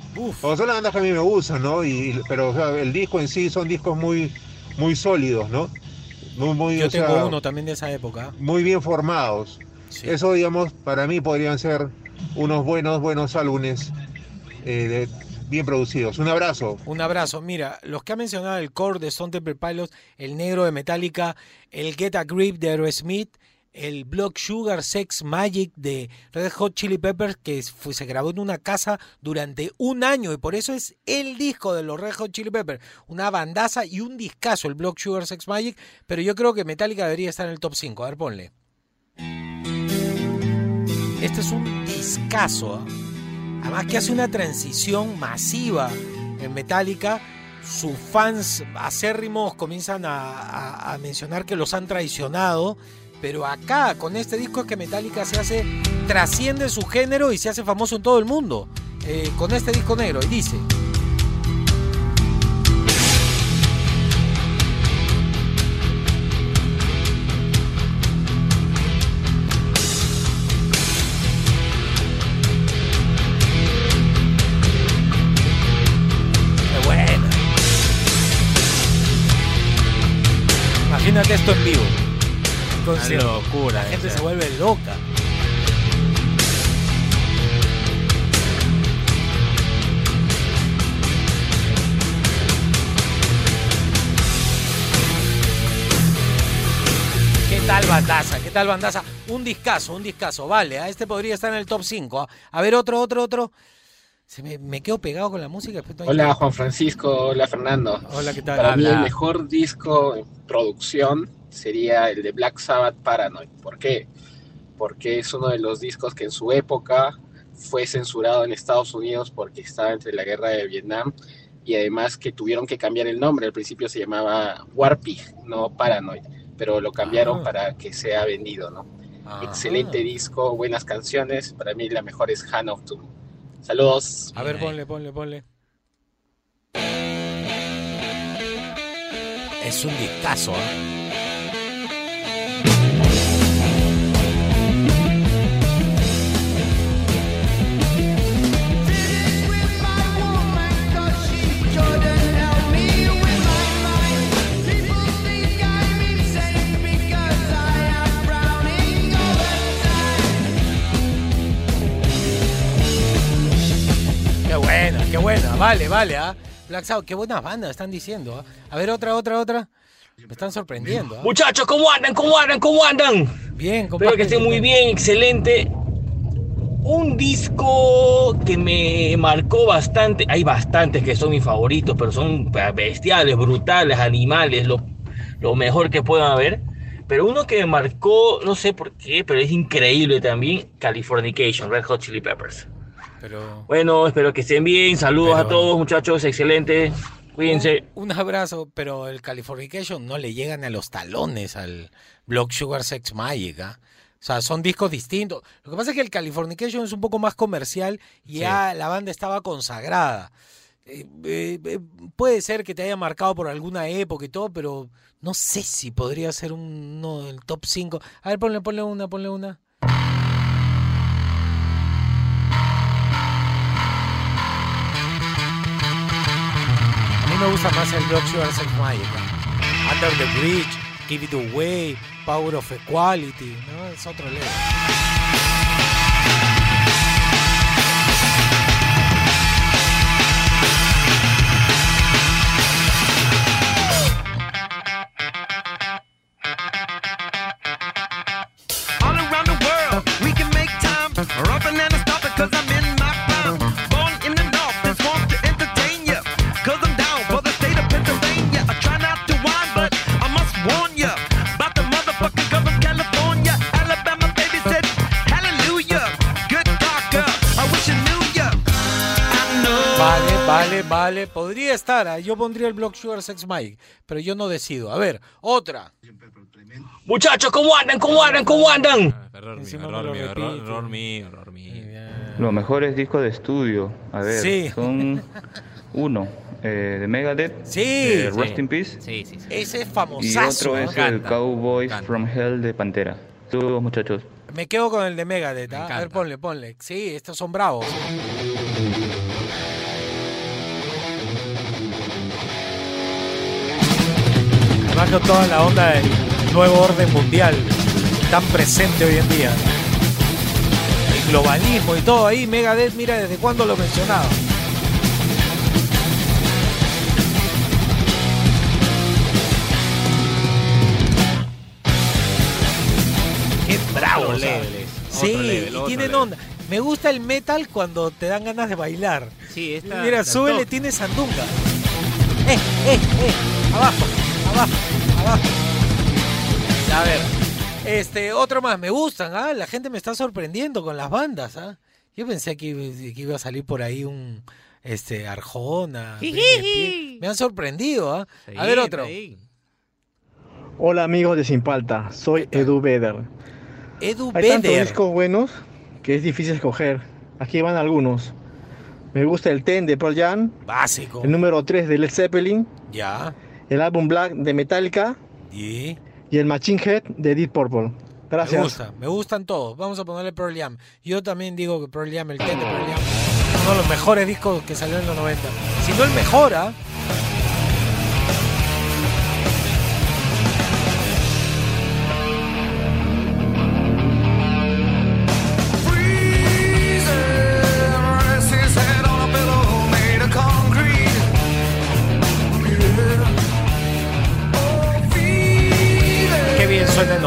O son las bandas que a mí me gustan, ¿no? Y, pero o sea, el disco en sí son discos muy, muy sólidos, ¿no? Muy, muy, Yo sea, tengo uno también de esa época. muy bien formados. Eso, digamos, para mí podrían ser unos buenos, buenos álbumes eh, de- bien producidos. Un abrazo. Un abrazo. Mira, los que ha mencionado el core de Stone Temple Pilots, el negro de Metallica, el Get a Grip de Aerosmith, el Block Sugar Sex Magic de Red Hot Chili Peppers, que fue- se grabó en una casa durante un año y por eso es el disco de los Red Hot Chili Peppers. Una bandaza y un discazo, el Block Sugar Sex Magic, pero yo creo que Metallica debería estar en el top 5. A ver, ponle. Este es un discazo. ¿ah? Además que hace una transición masiva en Metallica. Sus fans acérrimos comienzan a mencionar que los han traicionado. Pero acá, con este disco, es que Metallica se hace, trasciende su género y se hace famoso en todo el mundo. Eh, con este disco negro. Y dice. Imagínate esto en vivo. Una locura, La gente esa. se vuelve loca. ¿Qué tal bandaza? ¿Qué tal bandaza? Un discazo, un discazo. Vale, a este podría estar en el top 5. A ver, otro, otro, otro. Se me, me quedo pegado con la música. Hola. Juan Francisco, hola Fernando. Hola, ¿qué tal? Para mí el mejor disco en producción sería el de Black Sabbath Paranoid. ¿Por qué? Porque es uno de los discos que en su época fue censurado en Estados Unidos porque estaba entre la guerra de Vietnam y además que tuvieron que cambiar el nombre. Al principio se llamaba Warpig, no Paranoid, pero lo cambiaron Ah. para que sea vendido, ¿no? Excelente disco, buenas canciones. Para mí la mejor es Han of Doom. Saludos. A ver, ponle, ponle, ponle. Es un discazo, ¿eh? Qué buena. Vale, vale, ¿ah? Black Sabbath, qué buenas bandas están diciendo. ¿ah? A ver, otra, otra, otra. Me están sorprendiendo. ¿ah? Muchachos, ¿cómo andan? ¿Cómo andan? ¿Cómo andan? Bien, Espero que estén muy bien, excelente. Un disco que me marcó bastante. Hay bastantes que son mis favoritos, pero son bestiales, brutales, animales, lo, lo mejor que puedan haber. Pero uno que me marcó, no sé por qué, pero es increíble también, Californication, Red Hot Chili Peppers. Pero Bueno, espero que estén bien. Saludos Pero- a todos, muchachos, excelente. Cuídense. un abrazo, pero el Californication no le llegan a los talones al Block Sugar Sex Magic. ¿ah? O sea, son discos distintos. Lo que pasa es que el Californication es un poco más comercial y ya la banda estaba consagrada. Eh, eh, eh, puede ser que te haya marcado por alguna época y todo, pero no sé si podría ser un- uno del top 5. A ver, ponle, ponle una, ponle una. Me gusta más el Sugar Sex Magic. ¿ah? Under the Bridge, Give It Away, Power of Equality, ¿no? Es otro. Estar. ¿ah? Yo pondría el Block Sugar Sex Magic, pero yo no decido. A ver, otra. Muchachos, ¿cómo andan? ¿Cómo andan? ¿Cómo andan? Error mío, Encima me error lo mío, error, mío, error mío. Los mejores discos de estudio, a ver, Sí. son uno, eh, de Megadeth, Sí. eh, Sí. Rest in Peace, Ese es y famosazo. otro ¿ah? es el Cowboys from Hell de Pantera. Saludos muchachos. Me quedo con el de Megadeth. ¿ah? A ver, ponle, ponle. Sí, estos son bravos. Viendo toda la onda del nuevo orden mundial tan presente hoy en día. El globalismo y todo ahí, Megadeth, mira desde cuándo lo mencionaba. Qué bravo, es, Sí, level, y tienen level. onda. Me gusta el metal cuando te dan ganas de bailar. Sí, esta- Mira, súbele, tiene sandunga. Eh, eh, eh. Abajo, abajo, abajo. A ver, este, otro más. Me gustan, ¿ah? La gente me está sorprendiendo con las bandas, ¿ah? Yo pensé que, iba- que iba a salir por ahí un, este, Arjona. Me han sorprendido, ¿ah? A ver, otro. Hola amigos de Sin Palta, soy Edu Beder. Edu Hay tantos discos buenos que es difícil escoger. Aquí van algunos. Me gusta el Ten de Pearl Jam, Básico. el número 3 de Led Zeppelin, Ya. El álbum Black de Metallica Y y el Machine Head de Deep Purple. Gracias. me gusta, me gustan todos. Vamos a ponerle Pearl Jam. Yo también digo que Pearl Jam, el Ten de Pearl Jam, uno de los mejores discos que salió en los 90. Si no el mejor,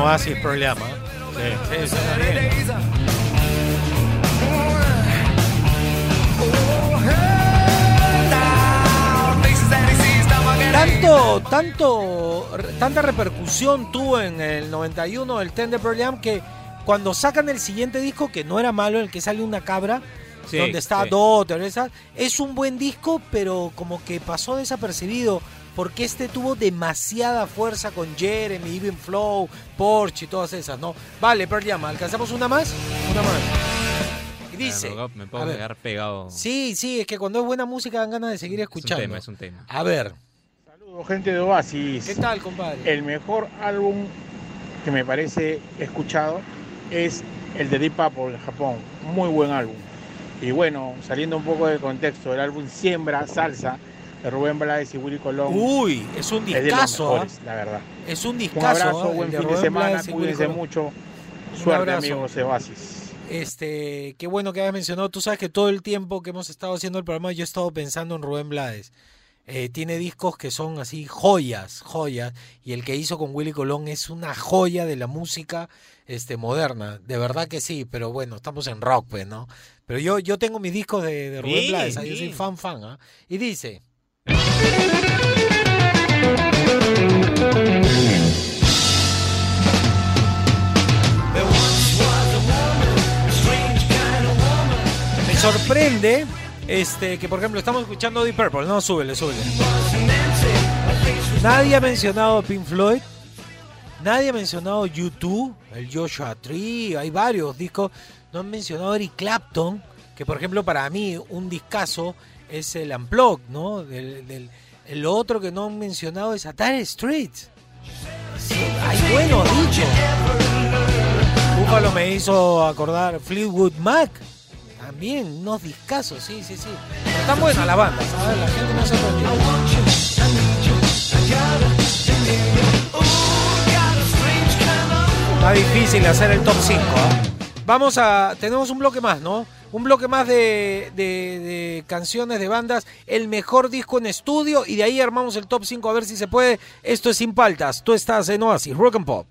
Oasis ¿ah? Sí, bien. Tanto, tanto, tanta repercusión tuvo en el 91 el Ten de Pearl Jam que cuando sacan el siguiente disco, que no era malo, el que sale una cabra, Sí, donde está sí. Daughter, esa, es un buen disco, pero como que pasó desapercibido porque este tuvo demasiada fuerza con Jeremy, Even Flow, Porsche y todas esas, ¿no? Vale, Pearl Jam, ¿alcanzamos una más? Una más. Y dice, Me, me puedo a ver. quedar pegado. sí, sí, es que cuando es buena música dan ganas de seguir es un escuchando. tema, es un tema. A ver, Saludos, gente de Oasis. ¿qué tal, compadre? El mejor álbum que me parece escuchado es el de Deep Purple de Japón. Muy buen álbum. Y bueno, saliendo un poco de contexto, el álbum Siembra Salsa de Rubén Blades y Willy Colón. Uy, es un es de los discazo, mejores, la verdad. Es un Un discazo. abrazo, ¿ah? buen El de fin de semana, cuídense mucho. Un Suerte, abrazo. amigos de Oasis. Este, qué bueno que hayas mencionado. Tú sabes que todo el tiempo que hemos estado haciendo el programa, yo he estado pensando en Rubén Blades. Eh, tiene discos que son así joyas, joyas. Y el que hizo con Willy Colón es una joya de la música este, moderna. De verdad que sí, pero bueno, estamos en rock, pues, ¿no? Pero yo, yo tengo mis discos de, de Rubén Blades, ¿ah? yo soy fan, fan. ¿ah? Y dice. Me sorprende este, que, por ejemplo, estamos escuchando Deep Purple. No, súbele, súbele. Nadie ha mencionado Pink Floyd. Nadie ha mencionado U2, el Joshua Tree. Hay varios discos. No han mencionado Eric Clapton, que, por ejemplo, para mí un discazo es el Unplugged, ¿no? Del, del- el otro que no han mencionado es Atari Street. Sí, hay buenos dichos. Búfalo me hizo acordar Fleetwood Mac. También, unos discazos, sí, sí, sí. Pero están buenas las bandas, ¿sabes? La gente no se. Está difícil hacer el top 5. Vamos a. Tenemos un bloque más, ¿no? Un bloque más de, canciones de bandas. El mejor disco en estudio. Y de ahí armamos el top 5 a ver si se puede. Esto es Sin Paltas. Tú estás en Oasis, Rock and Pop.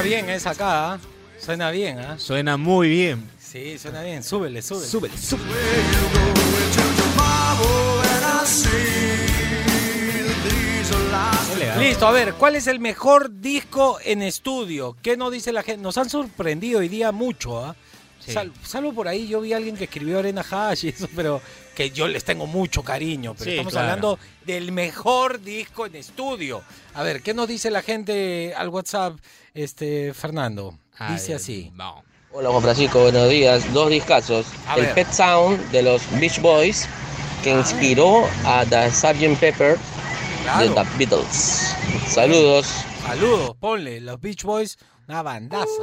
Suena bien esa acá. ¿ah? Suena bien, ¿ah? Suena muy bien. Sí, suena bien. Súbele, súbele. Súbele, súbele. Listo, a ver, ¿cuál es el mejor disco en estudio? ¿Qué nos dice la gente? Nos han sorprendido hoy día mucho, ¿ah? Sal- salvo por ahí, yo vi a alguien que escribió Arena Hash y eso, pero que yo les tengo mucho cariño. Pero Sí, estamos claro. hablando del mejor disco en estudio. A ver, ¿qué nos dice la gente al WhatsApp, este Fernando? Dice así. Hola Juan Francisco, buenos días. Dos discazos. A el ver. Pet Sound de los Beach Boys, que inspiró a The Sgt. Pepper de. The Beatles. Saludos. Saludos, ponle, los Beach Boys, una bandaza.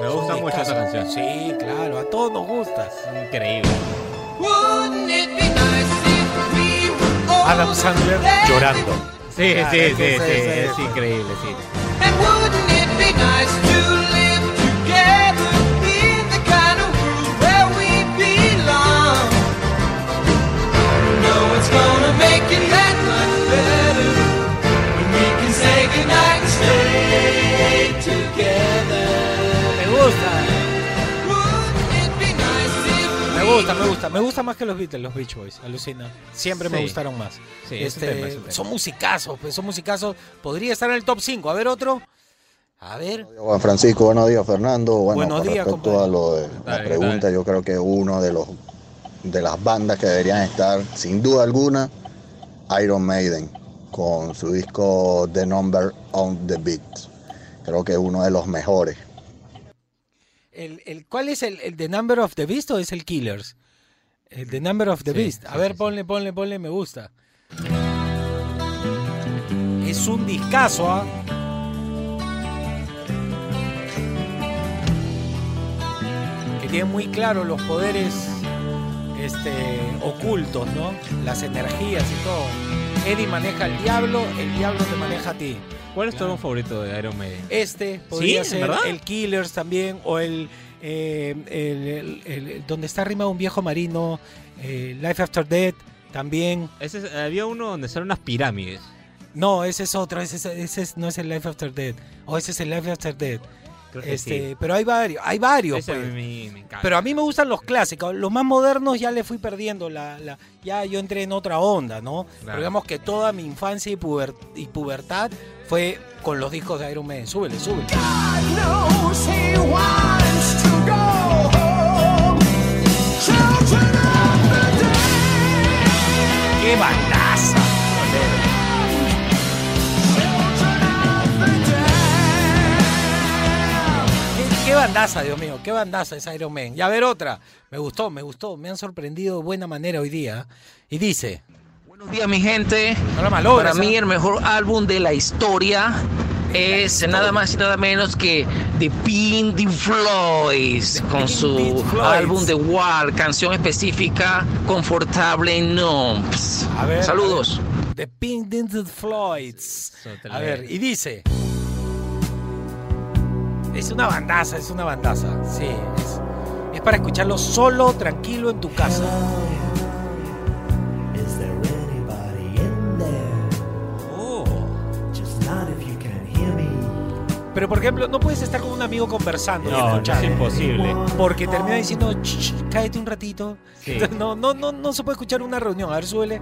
Me gusta mucho esa canción. Sí, claro, a todos nos gusta. Increíble. Adam Sandler llorando. Sí, sí, es sí, sí, es increíble, sí. Gusta, me gusta. Me gusta más que los Beatles, los Beach Boys. Alucina. Siempre me gustaron más. Sí, es un Este, tema, es un tema. Son musicazos, pues son musicazos. Podría estar en el top 5. A ver otro. A ver. Juan Francisco, buenos días Fernando. Bueno, Buenos con días, respecto a lo de la Dale, pregunta, yo creo que uno de los de las bandas que deberían estar, sin duda alguna, Iron Maiden, con su disco The Number on the Beat. Creo que es uno de los mejores. El, el, ¿Cuál es el, el The Number of the Beast o es el Killers? El The Number of the Sí, Beast. A sí, ver, sí, ponle, ponle, ponle, me gusta. Es un discazo, ¿ah? Que tiene muy claro los poderes este, ocultos, ¿no? Las energías y todo. Eddie maneja al diablo, el diablo te maneja a ti. ¿Cuál es tu álbum favorito de Iron Maiden? Este podría ¿Sí? ser ¿Verdad? el Killers también, o el, eh, el- el- el- donde está arriba un viejo marino, eh, Life After Death también. Ese es- había uno donde salen unas pirámides. No, ese es otro, ese, es- ese es- no es el Life After Death, o ese es el Life After Death. Este, sí. Pero hay varios, hay varios. Pues. a mí me encanta. Pero a mí me gustan los clásicos. Los más modernos ya le fui perdiendo. La, la- ya yo entré en otra onda, ¿no? Pero digamos que toda mi infancia y, puber- y pubertad fue con los discos de Iron Maiden. Súbele, súbele. knows he ¿Qué, qué bandaza, Dios mío, qué bandaza es Iron Man. Y a ver otra. Me gustó, me gustó, me han sorprendido de buena manera hoy día. Y dice, Buenos días, mi gente. No Para mí, el mejor álbum de la historia es nada más y nada menos que The Pink Floyds con su Floyds. álbum The War, canción específica Confortable Numps. a ver. Saludos. a ver, The Pink te A ver, y dice. Es una bandaza, es una bandaza. Sí, es, es para escucharlo solo, tranquilo en tu casa. Is there anybody in there? Oh. Just not if you can hear me. Pero por ejemplo, no puedes estar con un amigo conversando y No, escuchar. es imposible. Porque termina diciendo, "Ch, ch, cállate un ratito. Sí. No, no, no, no se puede escuchar una reunión. A ver, súbele.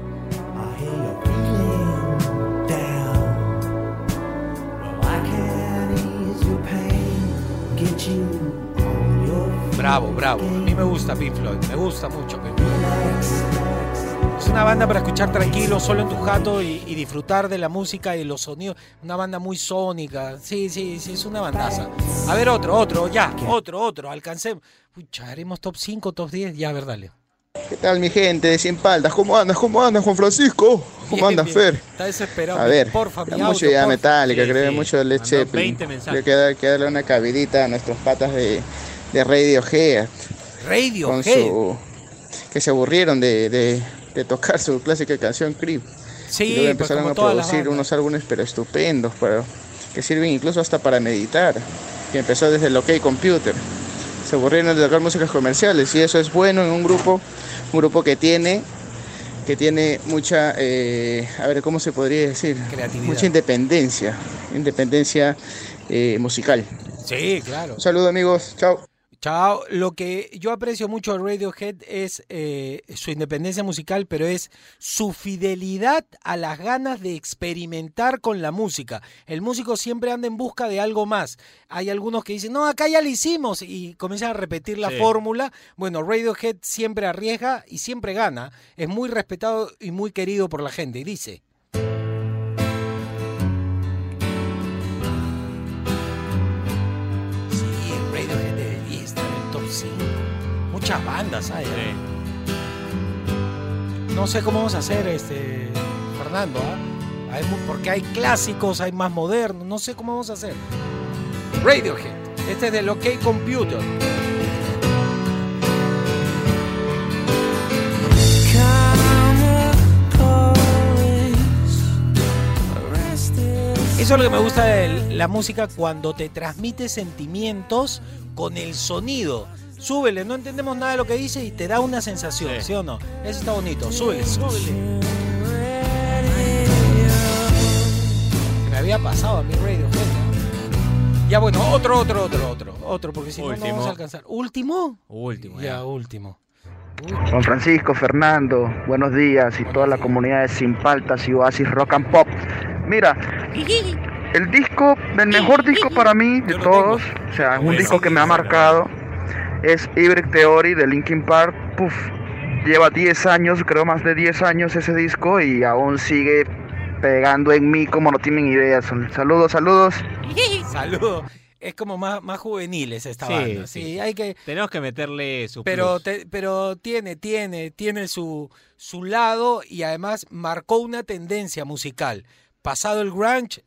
Bravo, bravo. A mí me gusta Pink Floyd. Me gusta mucho Pink Floyd. Es una banda para escuchar tranquilo, solo en tu jato y, y disfrutar de la música y los sonidos. Una banda muy sónica. Sí, sí, sí, es una bandaza. A ver, otro, otro, ya. Otro, otro. Alcancemos. Pucha, haremos top 5, top 10. Ya, a ver, dale. ¿Qué tal mi gente de 100 paltas? ¿Cómo andas? ¿Cómo andas Juan Francisco? ¿Cómo andas. Fer? Está desesperado. A ver, porfa, mi mucho ya Sí, creo sí. mucho de Led Zeppelin. 20 mensajes. Creo que, dar- que darle una cabidita a nuestros patas de, de Radiohead. Radiohead. Con su, que se aburrieron de, de- de tocar su clásica canción Creep. Sí, y luego pues, empezaron a producir unos álbumes pero estupendos, pero que sirven incluso hasta para meditar. Que empezó desde el OK Computer. Se aburrieron de tocar músicas comerciales y eso es bueno en un grupo, un grupo que tiene que tiene mucha, eh, a ver, ¿cómo se podría decir? Creatividad. Mucha independencia, independencia eh, musical. Sí, claro. Un saludo amigos, chao. Chao. Lo que yo aprecio mucho de Radiohead es eh, su independencia musical, pero es su fidelidad a las ganas de experimentar con la música. El músico siempre anda en busca de algo más. Hay algunos que dicen, no, acá ya lo hicimos y comienzan a repetir la Sí. fórmula. Bueno, Radiohead siempre arriesga y siempre gana. Es muy respetado y muy querido por la gente. Y dice... Muchas bandas hay. ¿eh? No sé cómo vamos a hacer, este, Fernando. Hay mu- porque hay clásicos, hay más modernos, no sé cómo vamos a hacer. Radiohead, este es del OK Computer. Eso es lo que me gusta de la música cuando te transmite sentimientos con el sonido. Súbele, no entendemos nada de lo que dice y te da una sensación, ¿sí, o no? Eso está bonito. Súbele, súbele. Me había pasado a mi radio, Ya bueno, otro, otro, otro, otro, otro, porque si no, no vamos a alcanzar. ¿Último? Último, Ya, último. Juan Francisco, Fernando, buenos días y toda la comunidad de Sin Paltas y Oasis Rock and Pop. Mira, el disco, el mejor disco para mí de todos, o sea, un disco que me ha marcado, es Hybrid Theory de Linkin Park. Puf, lleva 10 años, creo más de 10 años ese disco y aún sigue pegando en mí como no tienen idea. Saludos, saludos. Saludos. Es como más, más juveniles esta Sí, banda. sí. Sí, hay que. Tenemos que meterle su Pero, plus. te- pero tiene, tiene, tiene su, su lado y además marcó una tendencia musical. Pasado el grunge,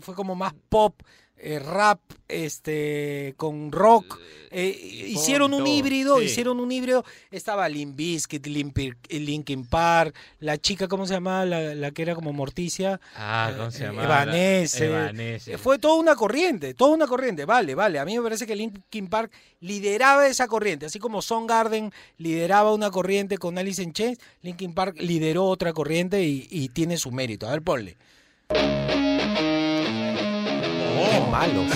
fue como más pop, eh, rap, este, con rock. Eh, hicieron un híbrido, sí. hicieron un híbrido. Estaba Limp Bizkit, Linkin Park, la chica, ¿cómo se llamaba? La, la que era como Morticia. Ah, ¿cómo se llamaba? Evanescence. Evanescence. Eh, Fue toda una corriente, toda una corriente. Vale, vale. A mí me parece que Linkin Park lideraba esa corriente. Así como Soundgarden lideraba una corriente con Alice in Chains, Linkin Park lideró otra corriente y, y tiene su mérito. A ver, ponle. Malos.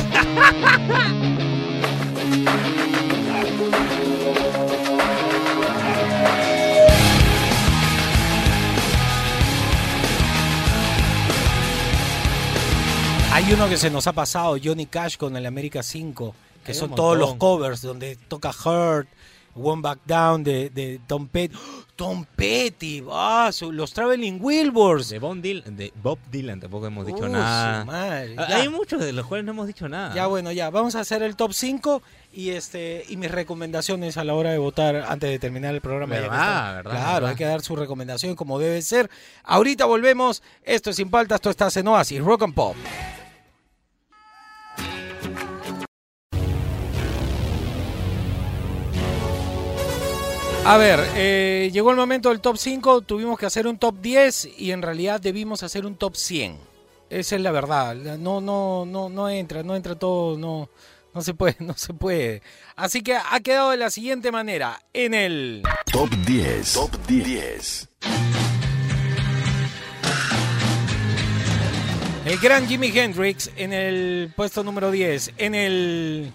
Hay uno que se nos ha pasado, Johnny Cash con el América 5, que Hay son todos los covers, donde toca Hurt, One Back Down de, de Tom Petty. ¡Oh! Tom Petty, ah, su- los Traveling Wilburys. De Bob, Dylan, de Bob Dylan tampoco hemos dicho Uh, nada. madre, Ah. Hay muchos de los cuales no hemos dicho nada. Ya bueno, ya, vamos a hacer el top 5 y este y mis recomendaciones a la hora de votar antes de terminar el programa. Verdad, verdad, claro, verdad. hay que dar su recomendación como debe ser. Ahorita volvemos. Esto es Sin Paltas, esto está en Oasis, Rock and Pop. A ver, eh, llegó el momento del top 5, tuvimos que hacer un top 10 y en realidad debimos hacer un top 100. Esa es la verdad. No, no, no, no entra, no entra todo, no, no se puede, no se puede. Así que ha quedado de la siguiente manera. En el Top 10. Top 10. el gran Jimi Hendrix en el puesto número 10. En el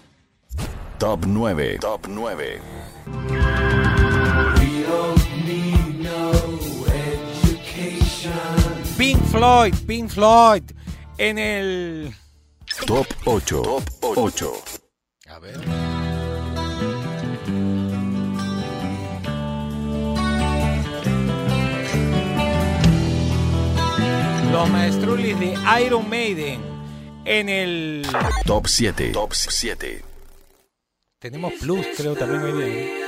Top 9. Top 9. Pink Floyd, Pink Floyd. En el Top 8. Top 8. A ver. Los maestrulis de Iron Maiden en el Top 7. Top 7. tenemos plus creo también hoy día.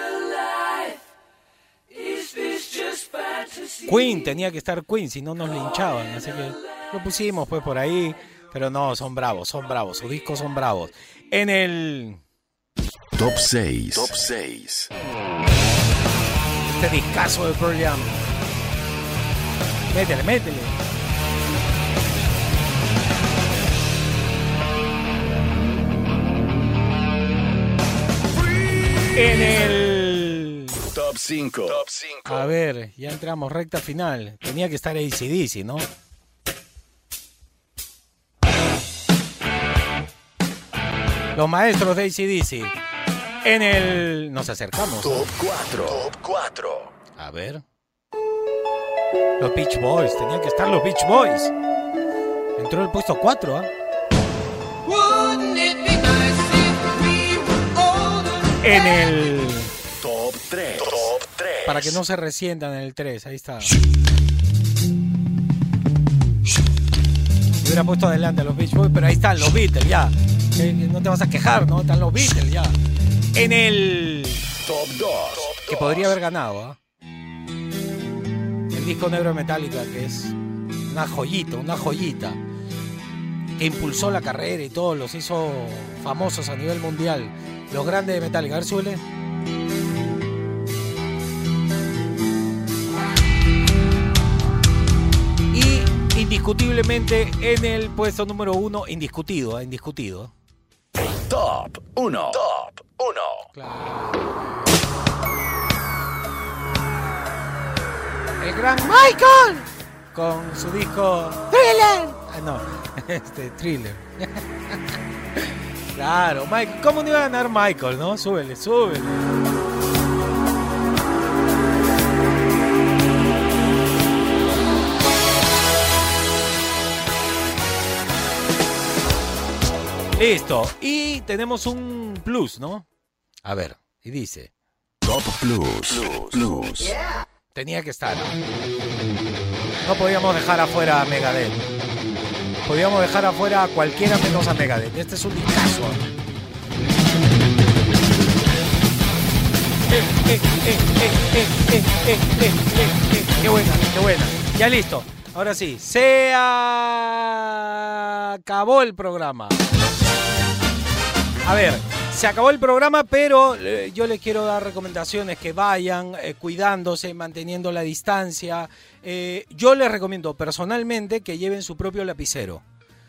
Queen tenía que estar Queen si no nos linchaban así que lo pusimos pues por ahí pero no son bravos son bravos sus discos son bravos en el Top 6. Top 6. este discazo de Pearl Jam métele métele en el Top 5. Top 5. A ver, ya entramos, recta final. Tenía que estar ACDC, ¿no? Los maestros de ACDC. En el. Nos acercamos. Top 4. Top 4. A ver. Los Beach Boys, tenían que estar los Beach Boys. Entró el puesto 4, ¿ah? En el. Top 3. Top 3. Para que no se resientan en el 3, ahí está. Hubiera puesto adelante a los Beach Boys, pero ahí están los Beatles ya. Eh, No te vas a quejar, ¿no? Están los Beatles ya. En el. Top 2. Que podría haber ganado, ¿ah? El disco negro de Metallica, que es una joyita, una joyita. Que impulsó la carrera y todo, los hizo famosos a nivel mundial. Los grandes de Metallica. A ver, súbele. Indiscutiblemente en el puesto número uno, indiscutido, ¿eh? indiscutido. Top 1. Top 1. El gran Michael con su disco Thriller. Ah, no, este Thriller. claro, Mike, ¿cómo no iba a ganar Michael, no? Súbele, súbele. Listo. Y tenemos un plus, ¿no? A ver, y dice. Top Plus. Plus. Tenía que estar. No podíamos dejar afuera a Megadeth. Podíamos dejar afuera a cualquiera menos a Megadeth. Este es un discazo. Qué buena, qué buena. Ya listo. Ahora sí, se acabó el programa. A ver, se acabó el programa, pero eh, yo les quiero dar recomendaciones que vayan eh, cuidándose, manteniendo la distancia. Eh, yo les recomiendo personalmente que lleven su propio lapicero.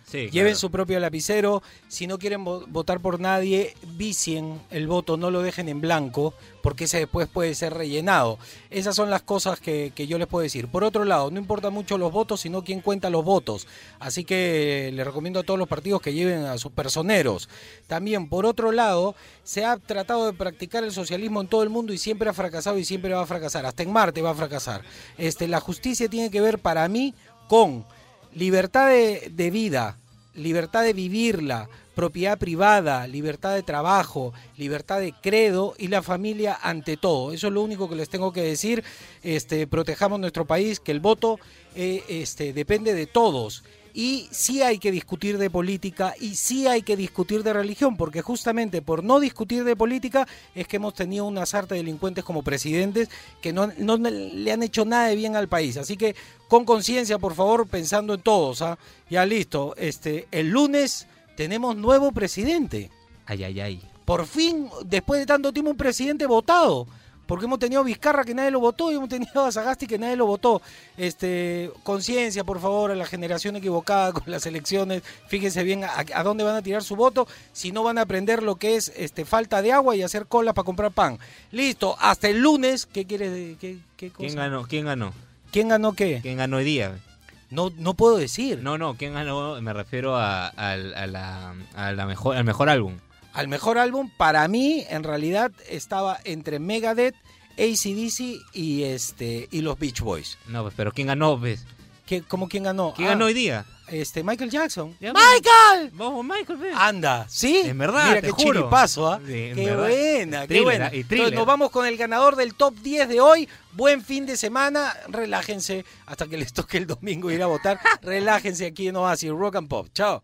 Sí, Lleven claro. su propio lapicero. Si no quieren vo- votar por nadie, vicien el voto, no lo dejen en blanco, porque ese después puede ser rellenado. Esas son las cosas que, que yo les puedo decir. Por otro lado, no importa mucho los votos, sino quién cuenta los votos. Así que les recomiendo a todos los partidos que lleven a sus personeros. También, por otro lado, se ha tratado de practicar el socialismo en todo el mundo y siempre ha fracasado y siempre va a fracasar. Hasta en Marte va a fracasar. Este, la justicia tiene que ver para mí con libertad de, de vida, libertad de vivirla, propiedad privada, libertad de trabajo, libertad de credo y la familia ante todo. Eso es lo único que les tengo que decir. Este, protejamos nuestro país, que el voto eh, este, depende de todos. Y sí hay que discutir de política y sí hay que discutir de religión, porque justamente por no discutir de política es que hemos tenido una sarta de delincuentes como presidentes que no, no le han hecho nada de bien al país. Así que con conciencia, por favor, pensando en todos. ¿ah? Ya listo, este, el lunes tenemos nuevo presidente. Ay, ay, ay. Por fin, después de tanto tiempo, un presidente votado. Porque hemos tenido a Vizcarra que nadie lo votó y hemos tenido a Sagasti que nadie lo votó. Este, conciencia, por favor, a la generación equivocada con las elecciones. Fíjense bien a, a dónde van a tirar su voto. Si no van a aprender lo que es este, falta de agua y hacer cola para comprar pan. Listo, hasta el lunes. ¿Qué quieres? ¿Qué, qué cosa? ¿Quién ganó? ¿Quién ganó? ¿Quién ganó qué? ¿Quién ganó hoy día? No, no puedo decir. No, no, ¿quién ganó? Me refiero a, al- a la, a la mejor, al mejor álbum. Al mejor álbum, para mí, en realidad, estaba entre Megadeth, ACDC y, este, y los Beach Boys. No, pues, pero ¿quién ganó? Pues? ¿Qué, ¿Cómo quién ganó? ¿Quién Ah, ganó hoy día? Este, Michael Jackson. Ya, ¡Michael! Vamos, Michael, ve. Anda, ¿sí? En verdad, Mira te qué juro. chiripazo, ¿ah? Sí, en qué verdad. buena, qué Thriller, buena. ¿ah? Y Entonces nos vamos con el ganador del top 10 de hoy. Buen fin de semana. Relájense hasta que les toque el domingo ir a votar. Relájense aquí en Oasis Rock and Pop. Chao.